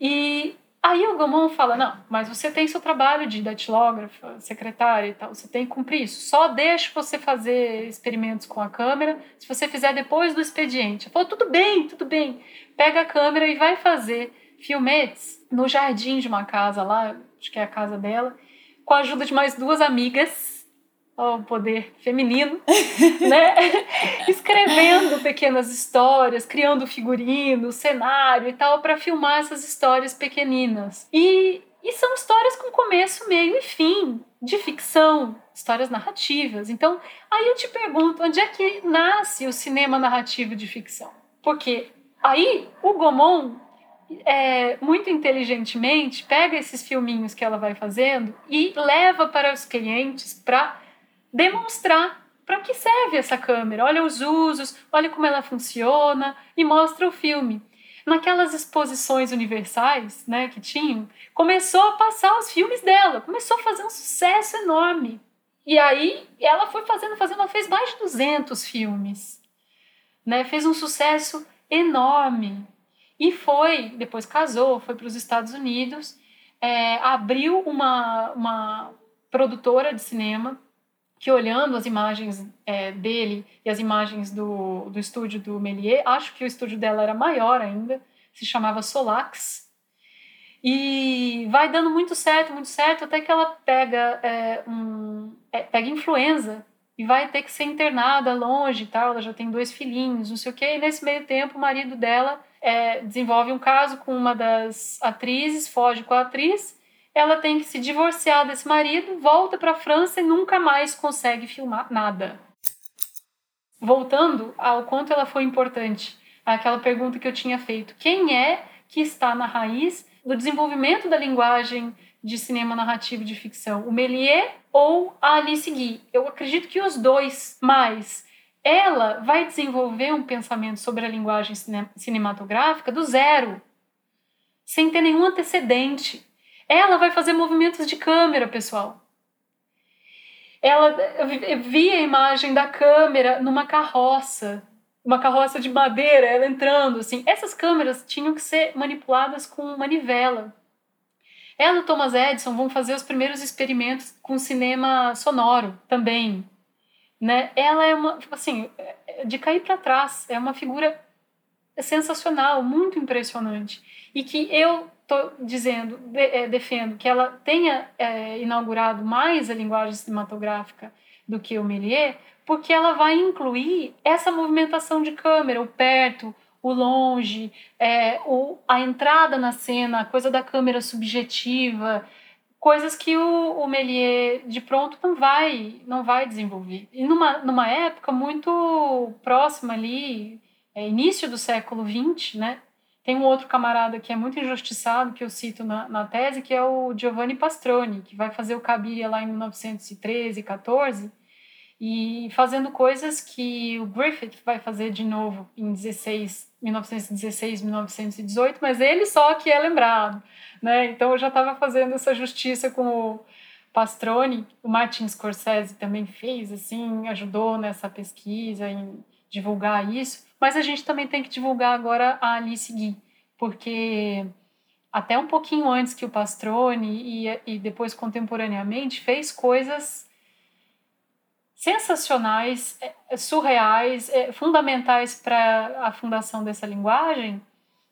E Aí o Gaumont fala: não, mas você tem seu trabalho de datilógrafa, secretária e tal, você tem que cumprir isso. Só deixa você fazer experimentos com a câmera se você fizer depois do expediente. Eu falo: tudo bem, tudo bem. Pega a câmera e vai fazer filmetes no jardim de uma casa lá, acho que é a casa dela, com a ajuda de mais duas amigas o poder feminino, [LAUGHS] né? Escrevendo pequenas histórias, criando figurino, cenário e tal, para filmar essas histórias pequeninas. E, e são histórias com começo, meio e fim, de ficção, histórias narrativas. Então, aí eu te pergunto, onde é que nasce o cinema narrativo de ficção? Porque aí o Gaumont é, muito inteligentemente pega esses filminhos que ela vai fazendo e leva para os clientes para demonstrar para que serve essa câmera. Olha os usos, olha como ela funciona e mostra o filme. Naquelas exposições universais, né, que tinham, começou a passar os filmes dela, começou a fazer um sucesso enorme. E aí ela foi fazendo, fazendo, ela fez mais de 200 filmes, né? Fez um sucesso enorme e foi, depois casou, foi para os Estados Unidos, é, abriu uma, uma produtora de cinema que olhando as imagens é, dele e as imagens do, do estúdio do Méliès, acho que o estúdio dela era maior ainda, se chamava Solax, e vai dando muito certo, muito certo, até que ela pega, é, um, é, pega influenza e vai ter que ser internada longe e tal, ela já tem dois filhinhos, não sei o quê, e nesse meio tempo o marido dela é, desenvolve um caso com uma das atrizes, foge com a atriz, ela tem que se divorciar desse marido, volta para a França e nunca mais consegue filmar nada. Voltando ao quanto ela foi importante, aquela pergunta que eu tinha feito: quem é que está na raiz do desenvolvimento da linguagem de cinema narrativo de ficção? O Méliès ou a Alice Guy? Eu acredito que os dois, mas ela vai desenvolver um pensamento sobre a linguagem cinematográfica do zero, sem ter nenhum antecedente. Ela vai fazer movimentos de câmera, pessoal. Ela eu vi a imagem da câmera numa carroça, uma carroça de madeira, ela entrando assim. Essas câmeras tinham que ser manipuladas com manivela. Ela e o Thomas Edison vão fazer os primeiros experimentos com cinema sonoro também, né? Ela é uma, assim, de cair para trás, é uma figura sensacional, muito impressionante e que eu estou dizendo, de, é, defendo que ela tenha é, inaugurado mais a linguagem cinematográfica do que o Méliès, porque ela vai incluir essa movimentação de câmera, o perto, o longe, é, o, a entrada na cena, a coisa da câmera subjetiva, coisas que o, o Méliès de pronto não vai não vai desenvolver. E numa, numa época muito próxima ali, é, início do século XX, né? Tem um outro camarada que é muito injustiçado, que eu cito na, na tese, que é o Giovanni Pastroni, que vai fazer o Cabiria lá em 1913, 14, e fazendo coisas que o Griffith vai fazer de novo em 16, 1916, 1918, mas ele só que é lembrado, né? Então eu já estava fazendo essa justiça com o, Pastrone, o Martin Scorsese também fez, assim, ajudou nessa pesquisa em divulgar isso, mas a gente também tem que divulgar agora a Alice Guy, porque até um pouquinho antes que o Pastrone e, e depois contemporaneamente fez coisas sensacionais, é, surreais, é, fundamentais para a fundação dessa linguagem.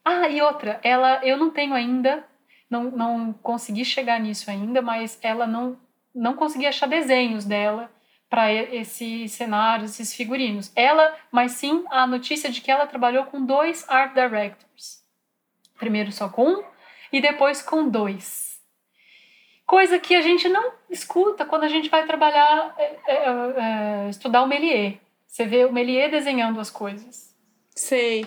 Ah, e outra, ela eu não tenho ainda, não, não consegui chegar nisso ainda, mas ela não não consegui achar desenhos dela para esses cenários, esses figurinos. Ela, mas sim a notícia de que ela trabalhou com dois art directors. Primeiro só com um e depois com dois. Coisa que a gente não escuta quando a gente vai trabalhar, é, é, é, estudar o Méliès. Você vê o Méliès desenhando as coisas. Sei.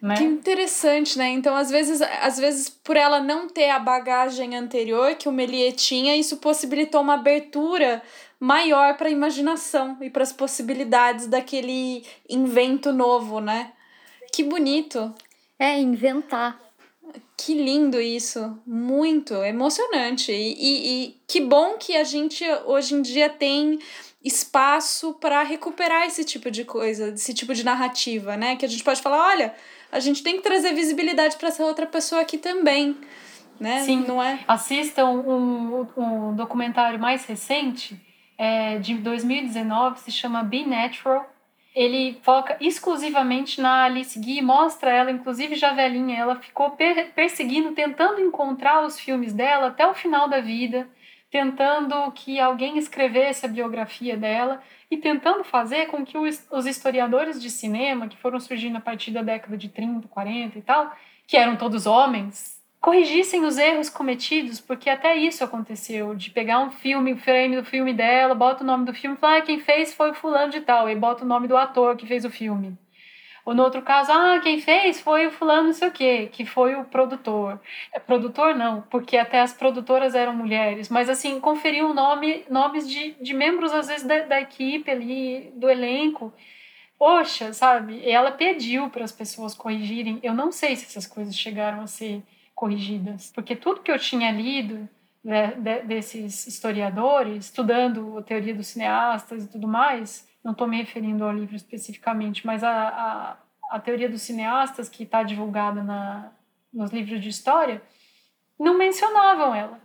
Né? Que interessante, né? Então, às vezes, às vezes, por ela não ter a bagagem anterior que o Méliès tinha, isso possibilitou uma abertura maior para a imaginação e para as possibilidades daquele invento novo, né? Que bonito. É, inventar. Que lindo isso, muito emocionante. E, e, e que bom que a gente hoje em dia tem espaço para recuperar esse tipo de coisa, esse tipo de narrativa, né? Que a gente pode falar, olha, a gente tem que trazer visibilidade para essa outra pessoa aqui também, né? Sim, não é? Assistam um, um documentário mais recente, é, de 2019, se chama Be Natural, ele foca exclusivamente na Alice Guy, mostra ela, inclusive já velhinha, ela ficou per perseguindo, tentando encontrar os filmes dela até o final da vida, tentando que alguém escrevesse a biografia dela e tentando fazer com que os, os historiadores de cinema, que foram surgindo a partir da década de 30, 40 e tal, que eram todos homens, corrigissem os erros cometidos, porque até isso aconteceu, de pegar um filme, o frame do filme dela, bota o nome do filme fala, ah, quem fez foi o fulano de tal, e bota o nome do ator que fez o filme. Ou no outro caso, ah, quem fez foi o fulano não sei o quê, que foi o produtor. É, produtor não, porque até as produtoras eram mulheres, mas assim, conferiam nome, nomes de, de membros, às vezes, da, da equipe ali, do elenco. Poxa, sabe? Ela pediu para as pessoas corrigirem. Eu não sei se essas coisas chegaram a ser corrigidas, porque tudo que eu tinha lido né, de, desses historiadores, estudando a teoria dos cineastas e tudo mais, não estou me referindo ao livro especificamente, mas a, a, a teoria dos cineastas que está divulgada na, nos livros de história, não mencionavam ela.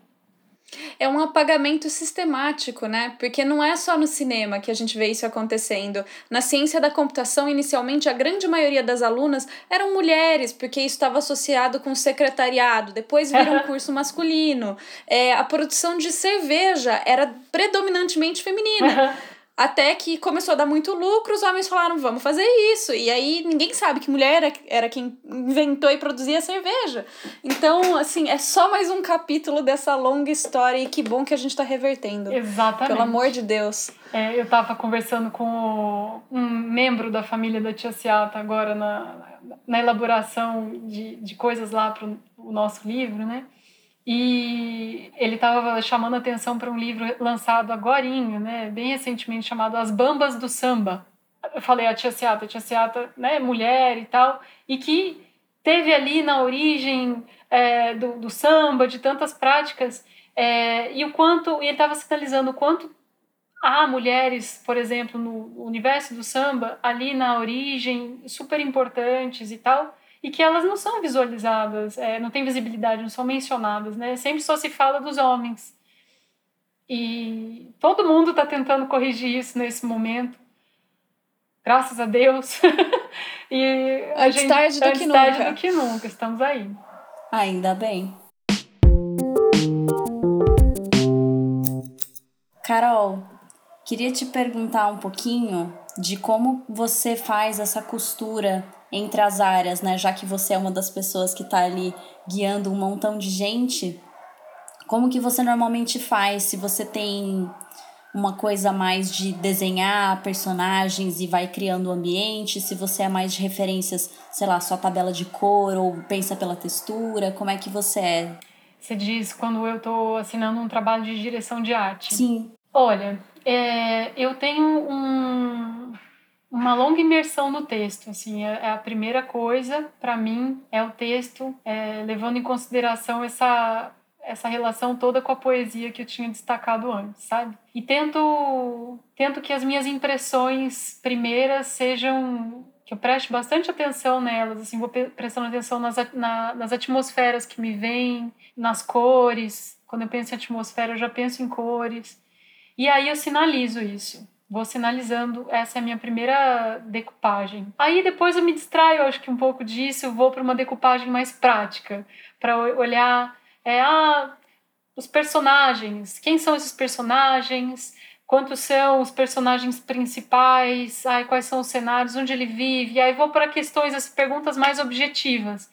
É um apagamento sistemático, né? Porque não é só no cinema que a gente vê isso acontecendo. Na ciência da computação, inicialmente, a grande maioria das alunas eram mulheres, porque isso estava associado com o secretariado. Depois vira um [LAUGHS] curso masculino. É, a produção de cerveja era predominantemente feminina. [LAUGHS] Até que começou a dar muito lucro, os homens falaram, vamos fazer isso. E aí ninguém sabe que mulher era, era quem inventou e produzia a cerveja. Então, assim, é só mais um capítulo dessa longa história e que bom que a gente está revertendo. Exatamente. Pelo amor de Deus. É, eu estava conversando com um membro da família da tia Ciata agora na, na elaboração de, de coisas lá para o nosso livro, né? E ele estava chamando atenção para um livro lançado agora, né, bem recentemente, chamado As Bambas do Samba. Eu falei a tia Seata, a tia Seata, né, mulher e tal, e que teve ali na origem é, do, do samba, de tantas práticas, é, e o quanto, e ele estava sinalizando o quanto há mulheres, por exemplo, no universo do samba, ali na origem, super importantes e tal, e que elas não são visualizadas, é, não têm visibilidade, não são mencionadas, né? Sempre só se fala dos homens. E todo mundo está tentando corrigir isso nesse momento, graças a Deus. [LAUGHS] e a gente, tarde do antes que tarde nunca. do que nunca, estamos aí. Ainda bem. Carol, queria te perguntar um pouquinho de como você faz essa costura entre as áreas, né? Já que você é uma das pessoas que está ali guiando um montão de gente, como que você normalmente faz? Se você tem uma coisa mais de desenhar personagens e vai criando o ambiente, se você é mais de referências, sei lá, só tabela de cor ou pensa pela textura, como é que você é? Você diz quando eu estou assinando um trabalho de direção de arte? Sim. Olha, é, eu tenho um, uma longa imersão no texto. Assim, é, é a primeira coisa para mim é o texto, é, levando em consideração essa essa relação toda com a poesia que eu tinha destacado antes, sabe? E tento, tento que as minhas impressões primeiras sejam que eu preste bastante atenção nelas, assim, vou prestando atenção nas, na, nas atmosferas que me vêm, nas cores. Quando eu penso em atmosfera, eu já penso em cores. E aí eu sinalizo isso. Vou sinalizando, essa é a minha primeira decupagem. Aí depois eu me distraio, acho que um pouco disso, vou para uma decupagem mais prática, para olhar é, ah, os personagens, quem são esses personagens, quantos são os personagens principais, ai, quais são os cenários, onde ele vive, aí vou para questões, as perguntas mais objetivas.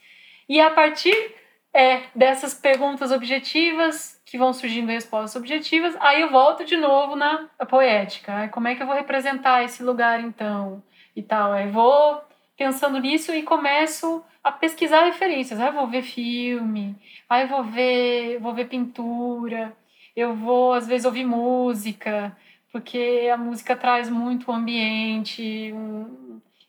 E a partir é, dessas perguntas objetivas, que vão surgindo respostas objetivas, aí eu volto de novo na poética. Como é que eu vou representar esse lugar então? E tal. Aí vou pensando nisso e começo a pesquisar referências. Aí vou ver filme, aí vou ver, vou ver pintura, eu vou às vezes ouvir música, porque a música traz muito o ambiente.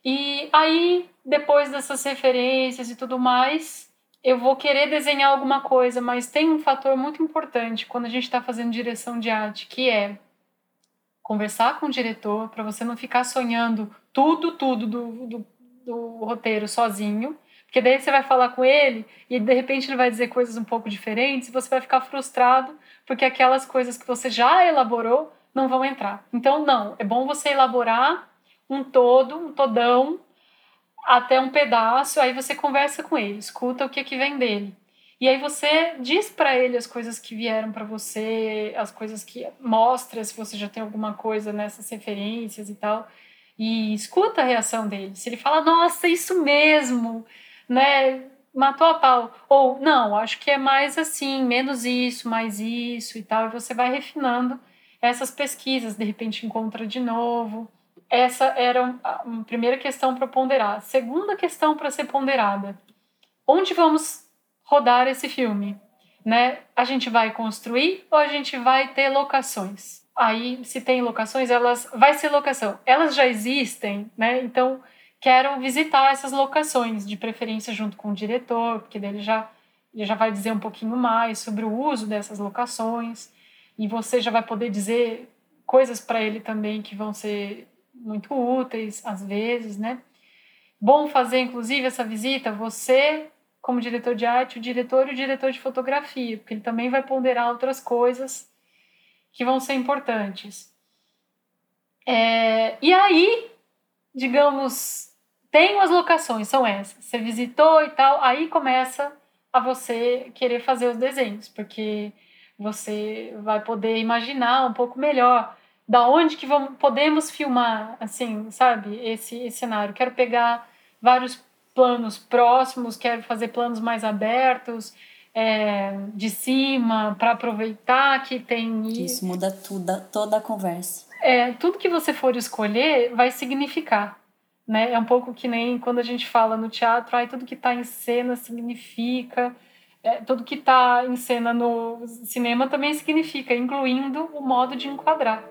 E aí, depois dessas referências e tudo mais, eu vou querer desenhar alguma coisa, mas tem um fator muito importante quando a gente está fazendo direção de arte, que é conversar com o diretor para você não ficar sonhando tudo, tudo do, do, do roteiro sozinho, porque daí você vai falar com ele e de repente ele vai dizer coisas um pouco diferentes e você vai ficar frustrado porque aquelas coisas que você já elaborou não vão entrar. Então, não, é bom você elaborar um todo, um todão, até um pedaço, aí você conversa com ele, escuta o que que vem dele. E aí você diz para ele as coisas que vieram para você, as coisas que mostra se você já tem alguma coisa nessas referências e tal, e escuta a reação dele. Se ele fala: "Nossa, isso mesmo", né? matou a pau. Ou, não, acho que é mais assim, menos isso, mais isso e tal. E você vai refinando essas pesquisas, de repente encontra de novo. Essa era a primeira questão para ponderar. Segunda questão para ser ponderada: onde vamos rodar esse filme? Né? A gente vai construir ou a gente vai ter locações? Aí, se tem locações, elas vai ser locação. Elas já existem, né? Então, quero visitar essas locações, de preferência junto com o diretor, porque ele já, ele já vai dizer um pouquinho mais sobre o uso dessas locações, e você já vai poder dizer coisas para ele também que vão ser muito úteis, às vezes, né? Bom fazer, inclusive, essa visita, você, como diretor de arte, o diretor e o diretor de fotografia, porque ele também vai ponderar outras coisas que vão ser importantes. É, e aí, digamos, tenho as locações, são essas. Você visitou e tal, aí começa a você querer fazer os desenhos, porque você vai poder imaginar um pouco melhor da onde que vamos, podemos filmar, assim, sabe, esse, esse cenário. Quero pegar vários planos próximos, quero fazer planos mais abertos, é, de cima, para aproveitar que tem... Isso muda tudo, toda a conversa. É, tudo que você for escolher vai significar né? É um pouco que nem quando a gente fala no teatro, ai, tudo que está em cena significa, é, tudo que está em cena no cinema também significa, incluindo o modo de enquadrar.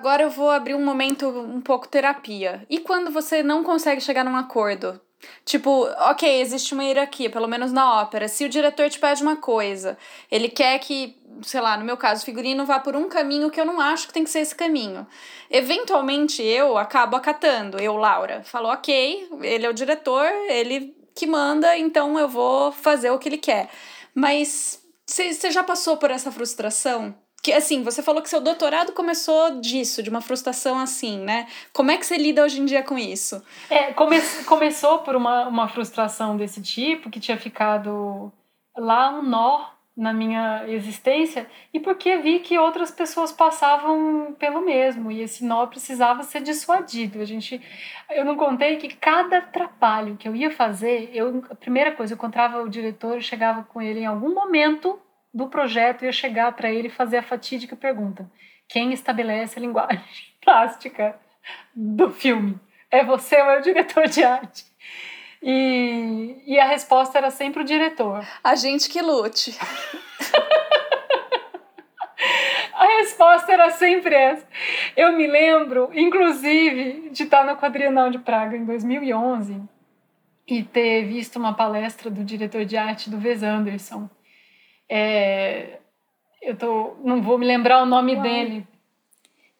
Agora eu vou abrir um momento um pouco terapia. E quando você não consegue chegar num acordo? Tipo, ok, existe uma hierarquia, pelo menos na ópera. Se o diretor te pede uma coisa, ele quer que, sei lá, no meu caso, o figurino vá por um caminho que eu não acho que tem que ser esse caminho. Eventualmente eu acabo acatando, eu, Laura. Falo, ok, ele é o diretor, ele que manda, então eu vou fazer o que ele quer. Mas você já passou por essa frustração? Que assim, você falou que seu doutorado começou disso, de uma frustração assim, né? Como é que você lida hoje em dia com isso? É, come começou por uma, uma frustração desse tipo, que tinha ficado lá um nó na minha existência, e porque vi que outras pessoas passavam pelo mesmo, e esse nó precisava ser dissuadido. A gente, eu não contei que cada trabalho que eu ia fazer, eu, a primeira coisa, eu encontrava o diretor, eu chegava com ele em algum momento do projeto ia chegar para ele fazer a fatídica pergunta: quem estabelece a linguagem [LAUGHS] plástica do filme? É você ou é o diretor de arte? E, e a resposta era sempre o diretor. A gente que lute. [LAUGHS] a resposta era sempre essa. Eu me lembro, inclusive, de estar na Quadrienal de Praga em 2011 e ter visto uma palestra do diretor de arte do Wes Anderson. É, eu tô, não vou me lembrar o nome Uau. dele.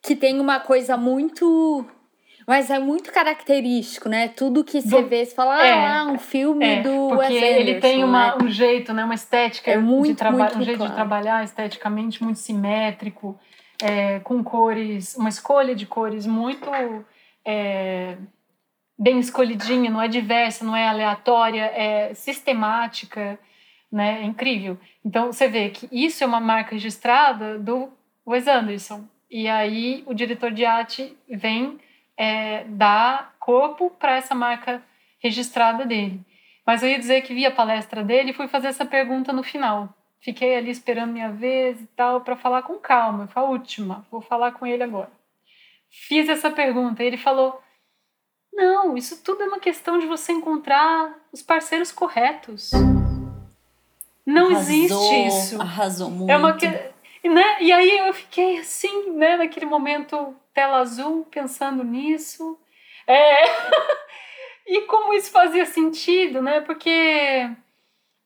Que tem uma coisa muito mas é muito característico, né? Tudo que você vê, você fala, é, ah, um filme é, do porque Wes ele tem uma, né? um jeito, né? Uma estética é muito, de trabalhar, um jeito claro. de trabalhar esteticamente muito simétrico, é, com cores, uma escolha de cores muito é, bem escolhidinha, não é diversa, não é aleatória, é sistemática, né? É incrível. Então você vê que isso é uma marca registrada do Wes Anderson. E aí o diretor de arte vem é, dar corpo para essa marca registrada dele. Mas eu ia dizer que vi a palestra dele e fui fazer essa pergunta no final. Fiquei ali esperando minha vez e tal para falar com calma. Foi a última, vou falar com ele agora. Fiz essa pergunta e ele falou: Não, isso tudo é uma questão de você encontrar os parceiros corretos. Não arrasou, existe isso. Arrasou muito. É uma que... né? E aí eu fiquei assim, né, naquele momento tela azul pensando nisso. É... [LAUGHS] e como isso fazia sentido, né? Porque,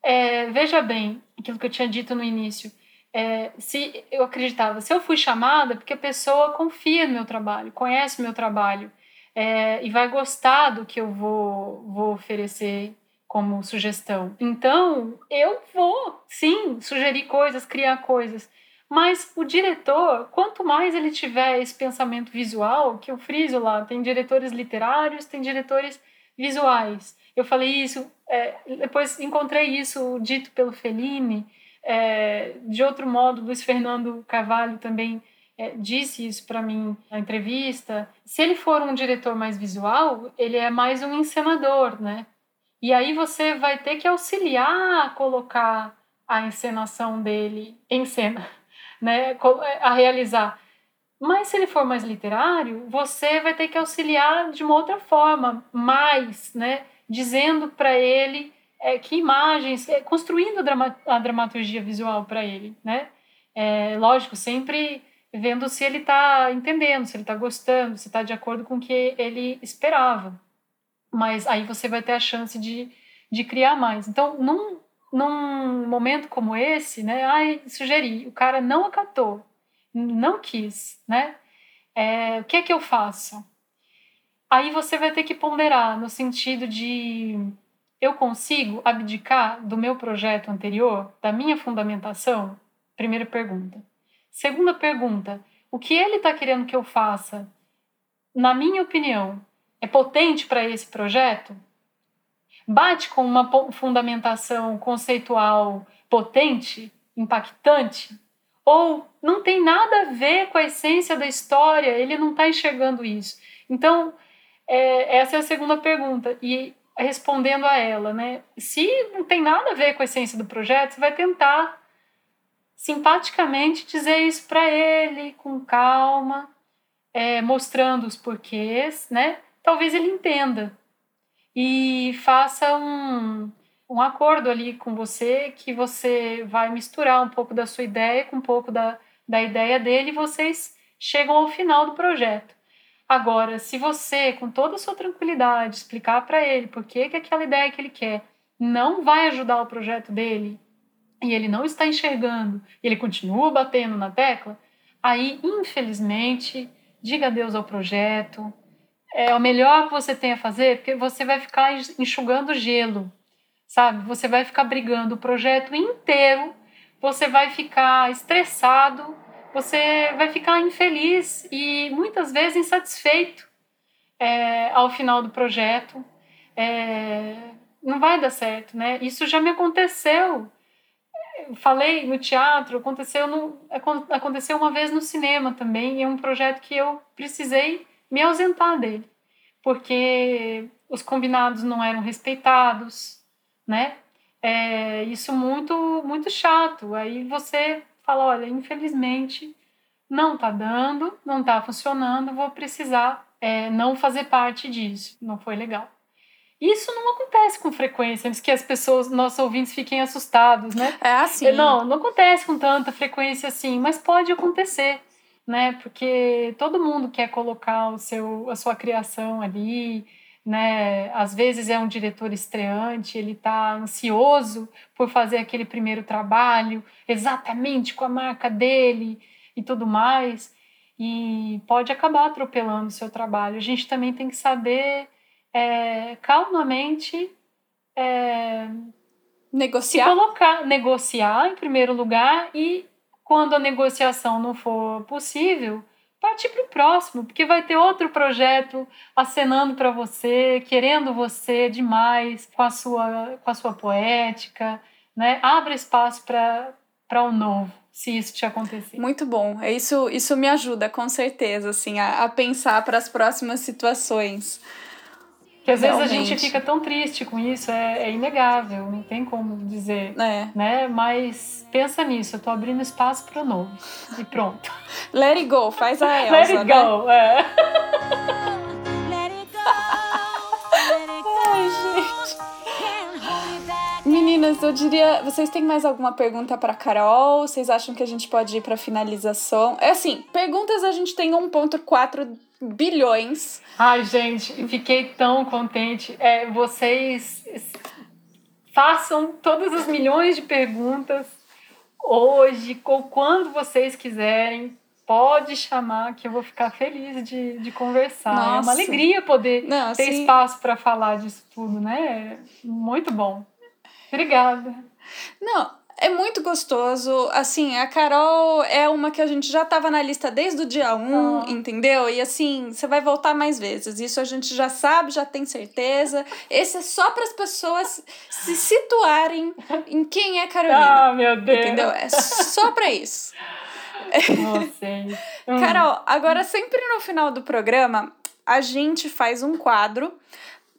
é, veja bem, aquilo que eu tinha dito no início. É, se eu acreditava, se eu fui chamada, é porque a pessoa confia no meu trabalho, conhece o meu trabalho é, e vai gostar do que eu vou, vou oferecer como sugestão. Então, eu vou, sim, sugerir coisas, criar coisas. Mas o diretor, quanto mais ele tiver esse pensamento visual, que eu friso lá, tem diretores literários, tem diretores visuais. Eu falei isso, é, depois encontrei isso dito pelo Fellini, é, de outro modo, Luiz Fernando Carvalho também é, disse isso para mim na entrevista. Se ele for um diretor mais visual, ele é mais um encenador, né? E aí você vai ter que auxiliar a colocar a encenação dele em cena [LAUGHS] né, é, a realizar. Mas se ele for mais literário, você vai ter que auxiliar de uma outra forma, mais, né, dizendo para ele é, que imagens, é, construindo a, a dramaturgia visual para ele, né? É, lógico, sempre vendo se ele está entendendo, se ele está gostando, se está de acordo com o que ele esperava. Mas aí você vai ter a chance de, de criar mais. Então, num, num momento como esse, né? Ai, sugeri, o cara não acatou, não quis, né? É, o que é que eu faço? Aí você vai ter que ponderar no sentido de eu consigo abdicar do meu projeto anterior, da minha fundamentação? Primeira pergunta. Segunda pergunta, o que ele está querendo que eu faça, na minha opinião, é potente para esse projeto? bate com uma fundamentação conceitual potente, impactante, ou não tem nada a ver com a essência da história, ele não está enxergando isso. Então, é, essa é a segunda pergunta. E respondendo a ela, né? Se não tem nada a ver com a essência do projeto, você vai tentar simpaticamente dizer isso para ele, com calma, é, mostrando os porquês, né? Talvez ele entenda e faça um, um acordo ali com você que você vai misturar um pouco da sua ideia com um pouco da, da ideia dele e vocês chegam ao final do projeto. Agora, se você, com toda a sua tranquilidade, explicar para ele por que, que aquela ideia que ele quer não vai ajudar o projeto dele e ele não está enxergando ele continua batendo na tecla, aí, infelizmente, diga adeus ao projeto, é o melhor que você tem a fazer, porque você vai ficar enxugando gelo, sabe? Você vai ficar brigando o projeto inteiro, você vai ficar estressado, você vai ficar infeliz e muitas vezes insatisfeito é, ao final do projeto. É, não vai dar certo, né? Isso já me aconteceu. Eu falei no teatro, aconteceu, no, aconteceu uma vez no cinema também, e é um projeto que eu precisei me ausentar dele, porque os combinados não eram respeitados, né? É, isso muito muito chato. Aí você fala, olha, infelizmente não tá dando, não tá funcionando, vou precisar é, não fazer parte disso. Não foi legal. Isso não acontece com frequência, antes que as pessoas, nossos ouvintes, fiquem assustados, né? É assim. Não, não acontece com tanta frequência assim, mas pode acontecer. Né? Porque todo mundo quer colocar o seu, a sua criação ali, né? Às vezes é um diretor estreante, ele está ansioso por fazer aquele primeiro trabalho, exatamente com a marca dele e tudo mais, e pode acabar atropelando o seu trabalho. A gente também tem que saber é, calmamente é, negociar, colocar, negociar em primeiro lugar e quando a negociação não for possível, partir para o próximo, porque vai ter outro projeto acenando para você, querendo você demais com a sua, com a sua poética, né? Abra espaço para o um novo, se isso te acontecer. Muito bom. É isso, isso me ajuda, com certeza, assim, a, a pensar para as próximas situações. Que às Realmente. vezes a gente fica tão triste com isso, é, é inegável, não tem como dizer, é. né? Mas pensa nisso, eu tô abrindo espaço para o novo e pronto. [LAUGHS] Let it go, faz a [LAUGHS] Elsa, Let it né? go, é. Ai, gente. Meninas, eu diria, vocês têm mais alguma pergunta para Carol? Vocês acham que a gente pode ir para finalização? É assim, perguntas a gente tem 1.4 bilhões. Ai, gente, fiquei tão contente. É, vocês façam todas as milhões de perguntas hoje, ou quando vocês quiserem. Pode chamar que eu vou ficar feliz de, de conversar. Nossa. É uma alegria poder Não, ter assim... espaço para falar disso tudo, né? Muito bom. Obrigada. Não, é muito gostoso. Assim, a Carol é uma que a gente já estava na lista desde o dia 1, um, entendeu? E assim, você vai voltar mais vezes. Isso a gente já sabe, já tem certeza. Esse é só para as pessoas se situarem em quem é Carolina. Ah, meu Deus. Entendeu? É só para isso. Hum. [LAUGHS] Carol, agora sempre no final do programa, a gente faz um quadro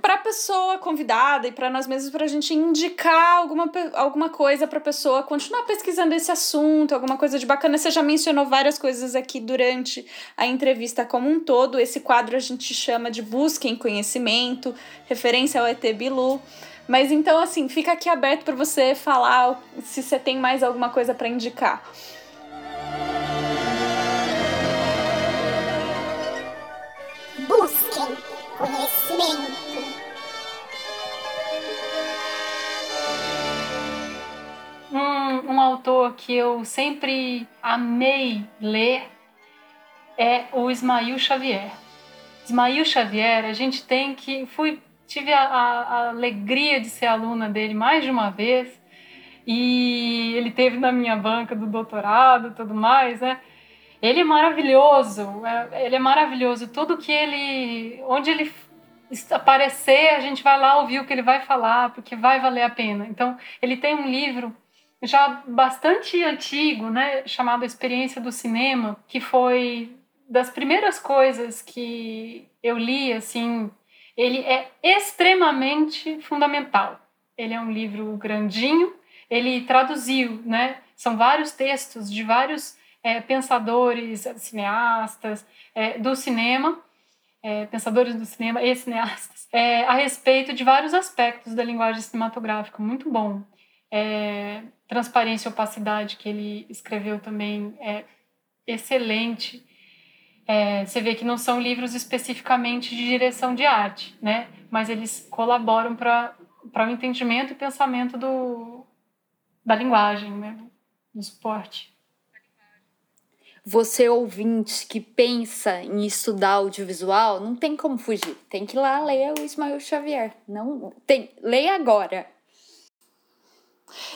para pessoa convidada e para nós mesmos para a gente indicar alguma, alguma coisa para pessoa continuar pesquisando esse assunto, alguma coisa de bacana. Você já mencionou várias coisas aqui durante a entrevista como um todo. Esse quadro a gente chama de Busca em Conhecimento, referência ao ET Bilu. Mas então, assim, fica aqui aberto para você falar se você tem mais alguma coisa para indicar. Que eu sempre amei ler é o Ismail Xavier. Ismail Xavier, a gente tem que. Fui, tive a, a, a alegria de ser aluna dele mais de uma vez e ele teve na minha banca do doutorado, tudo mais, né? Ele é maravilhoso, é, ele é maravilhoso. Tudo que ele, onde ele aparecer, a gente vai lá ouvir o que ele vai falar, porque vai valer a pena. Então, ele tem um livro já bastante antigo, né, chamado Experiência do Cinema, que foi das primeiras coisas que eu li, assim, ele é extremamente fundamental. Ele é um livro grandinho, ele traduziu, né, são vários textos de vários é, pensadores, cineastas é, do cinema, é, pensadores do cinema e cineastas, é, a respeito de vários aspectos da linguagem cinematográfica. Muito bom. É, Transparência e Opacidade, que ele escreveu também, é excelente. É, você vê que não são livros especificamente de direção de arte, né? mas eles colaboram para o entendimento e pensamento do, da linguagem, né? do suporte. Você ouvinte que pensa em estudar audiovisual, não tem como fugir. Tem que ir lá ler o Ismael Xavier. Não tem, leia agora.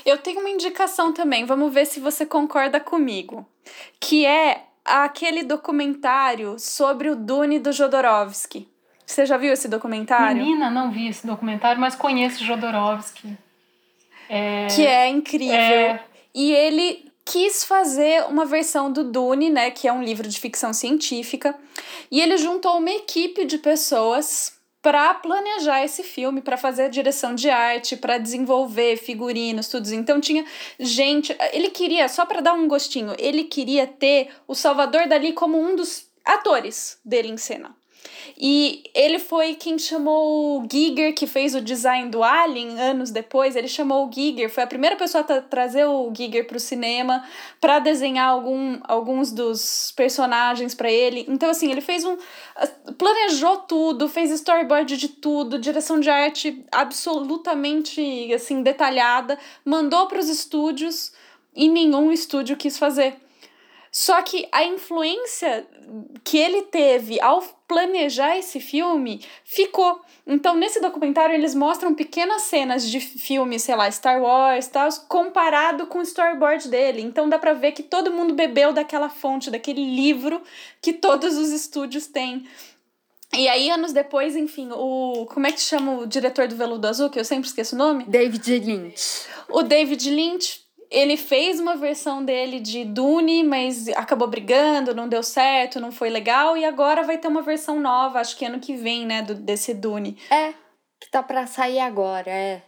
Eu tenho uma indicação também, vamos ver se você concorda comigo, que é aquele documentário sobre o Dune do Jodorowsky. Você já viu esse documentário? Menina, não vi esse documentário, mas conheço Jodorowsky. É... Que é incrível. É... E ele quis fazer uma versão do Dune, né, que é um livro de ficção científica, e ele juntou uma equipe de pessoas para planejar esse filme, para fazer a direção de arte, para desenvolver figurinos, tudo. Então tinha gente, ele queria, só para dar um gostinho, ele queria ter o Salvador Dali como um dos atores dele em cena. E ele foi quem chamou o Giger, que fez o design do Alien anos depois. Ele chamou o Giger, foi a primeira pessoa a trazer o Giger para o cinema, para desenhar algum, alguns dos personagens para ele. Então, assim, ele fez um. planejou tudo, fez storyboard de tudo, direção de arte absolutamente assim detalhada, mandou para os estúdios e nenhum estúdio quis fazer. Só que a influência que ele teve ao planejar esse filme ficou. Então, nesse documentário, eles mostram pequenas cenas de filmes, sei lá, Star Wars tal, comparado com o storyboard dele. Então, dá pra ver que todo mundo bebeu daquela fonte, daquele livro que todos os estúdios têm. E aí, anos depois, enfim, o. Como é que chama o diretor do Veludo Azul, que eu sempre esqueço o nome? David Lynch. O David Lynch ele fez uma versão dele de Dune, mas acabou brigando, não deu certo, não foi legal, e agora vai ter uma versão nova, acho que ano que vem, né, do, desse Dune. É, que tá pra sair agora, é.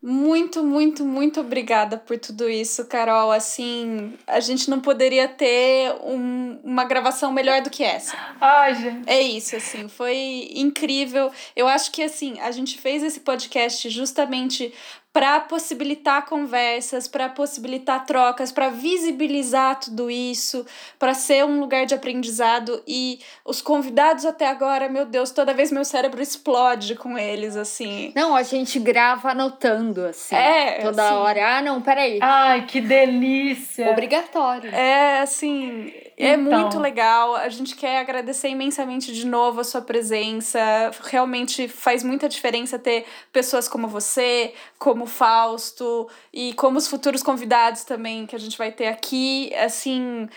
Muito, muito, muito obrigada por tudo isso, Carol. Assim, a gente não poderia ter um, uma gravação melhor do que essa. Ai, gente. É isso, assim, foi incrível. Eu acho que, assim, a gente fez esse podcast justamente para possibilitar conversas, para possibilitar trocas, para visibilizar tudo isso, para ser um lugar de aprendizado e os convidados até agora, meu Deus, toda vez meu cérebro explode com eles assim. Não, a gente grava anotando assim. É, toda assim. hora. Ah, não, peraí. Ai, que delícia. Obrigatório. É, assim, é Então. muito legal. A gente quer agradecer imensamente de novo a sua presença. Realmente faz muita diferença ter pessoas como você, como o Fausto e como os futuros convidados também que a gente vai ter aqui. Assim,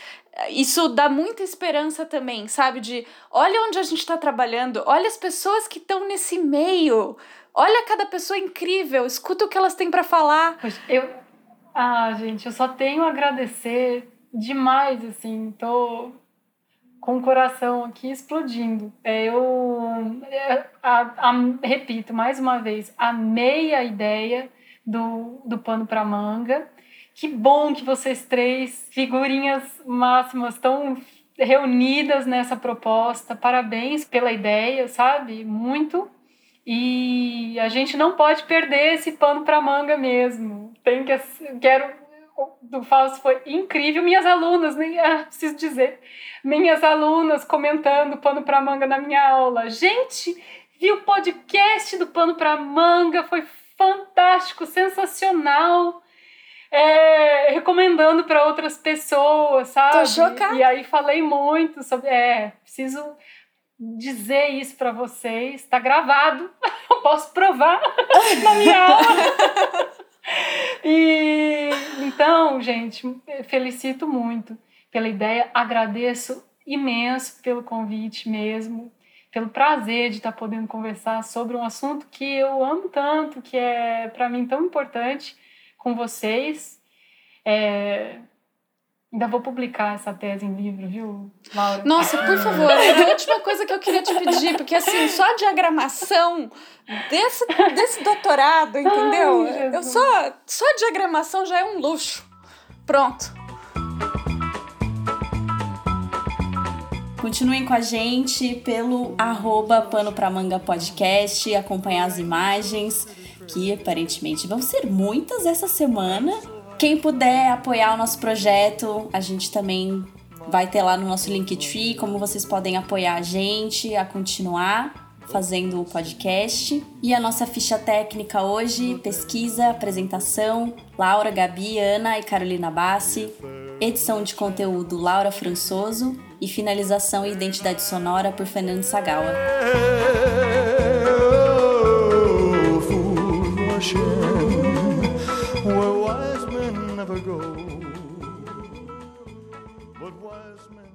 isso dá muita esperança também, sabe? De olha onde a gente está trabalhando, olha as pessoas que estão nesse meio. Olha cada pessoa incrível, escuta o que elas têm para falar. Eu. Ah, gente, eu só tenho a agradecer demais, assim. Tô com o coração aqui explodindo. É, eu. é, a- a- repito mais uma vez, amei a ideia do, do pano para manga. Que bom que vocês três, figurinhas máximas, estão reunidas nessa proposta. Parabéns pela ideia, sabe? Muito. E a gente não pode perder esse pano para manga mesmo. Tem que quero do Fausto foi incrível. Minhas alunas, nem ah, preciso dizer, minhas alunas comentando pano para manga na minha aula. Gente, vi o podcast do pano para manga, foi fantástico, sensacional. É, recomendando para outras pessoas, sabe? Tô chocada. E aí falei muito sobre, é, preciso dizer isso para vocês. Tá gravado. [LAUGHS] Eu posso provar [LAUGHS] na minha aula. [LAUGHS] E então, gente, felicito muito pela ideia, agradeço imenso pelo convite mesmo, pelo prazer de estar podendo conversar sobre um assunto que eu amo tanto, que é para mim tão importante com vocês. É, Ainda vou publicar essa tese em livro, viu, Laura? Nossa, por favor, era a última coisa que eu queria te pedir, porque assim, só a diagramação desse, desse doutorado, entendeu? Ai, eu só, só a diagramação já é um luxo. Pronto. Continuem com a gente pelo arroba Pano Pra Manga Podcast, acompanhar as imagens, que aparentemente vão ser muitas essa semana. Quem puder apoiar o nosso projeto, a gente também vai ter lá no nosso Linktree como vocês podem apoiar a gente a continuar fazendo o podcast. E a nossa ficha técnica hoje, pesquisa, apresentação, Laura, Gabi, Ana e Carolina Bassi. Edição de conteúdo, Laura Françoso. E finalização e identidade sonora por Fernando Sagawa. ago, but wise men.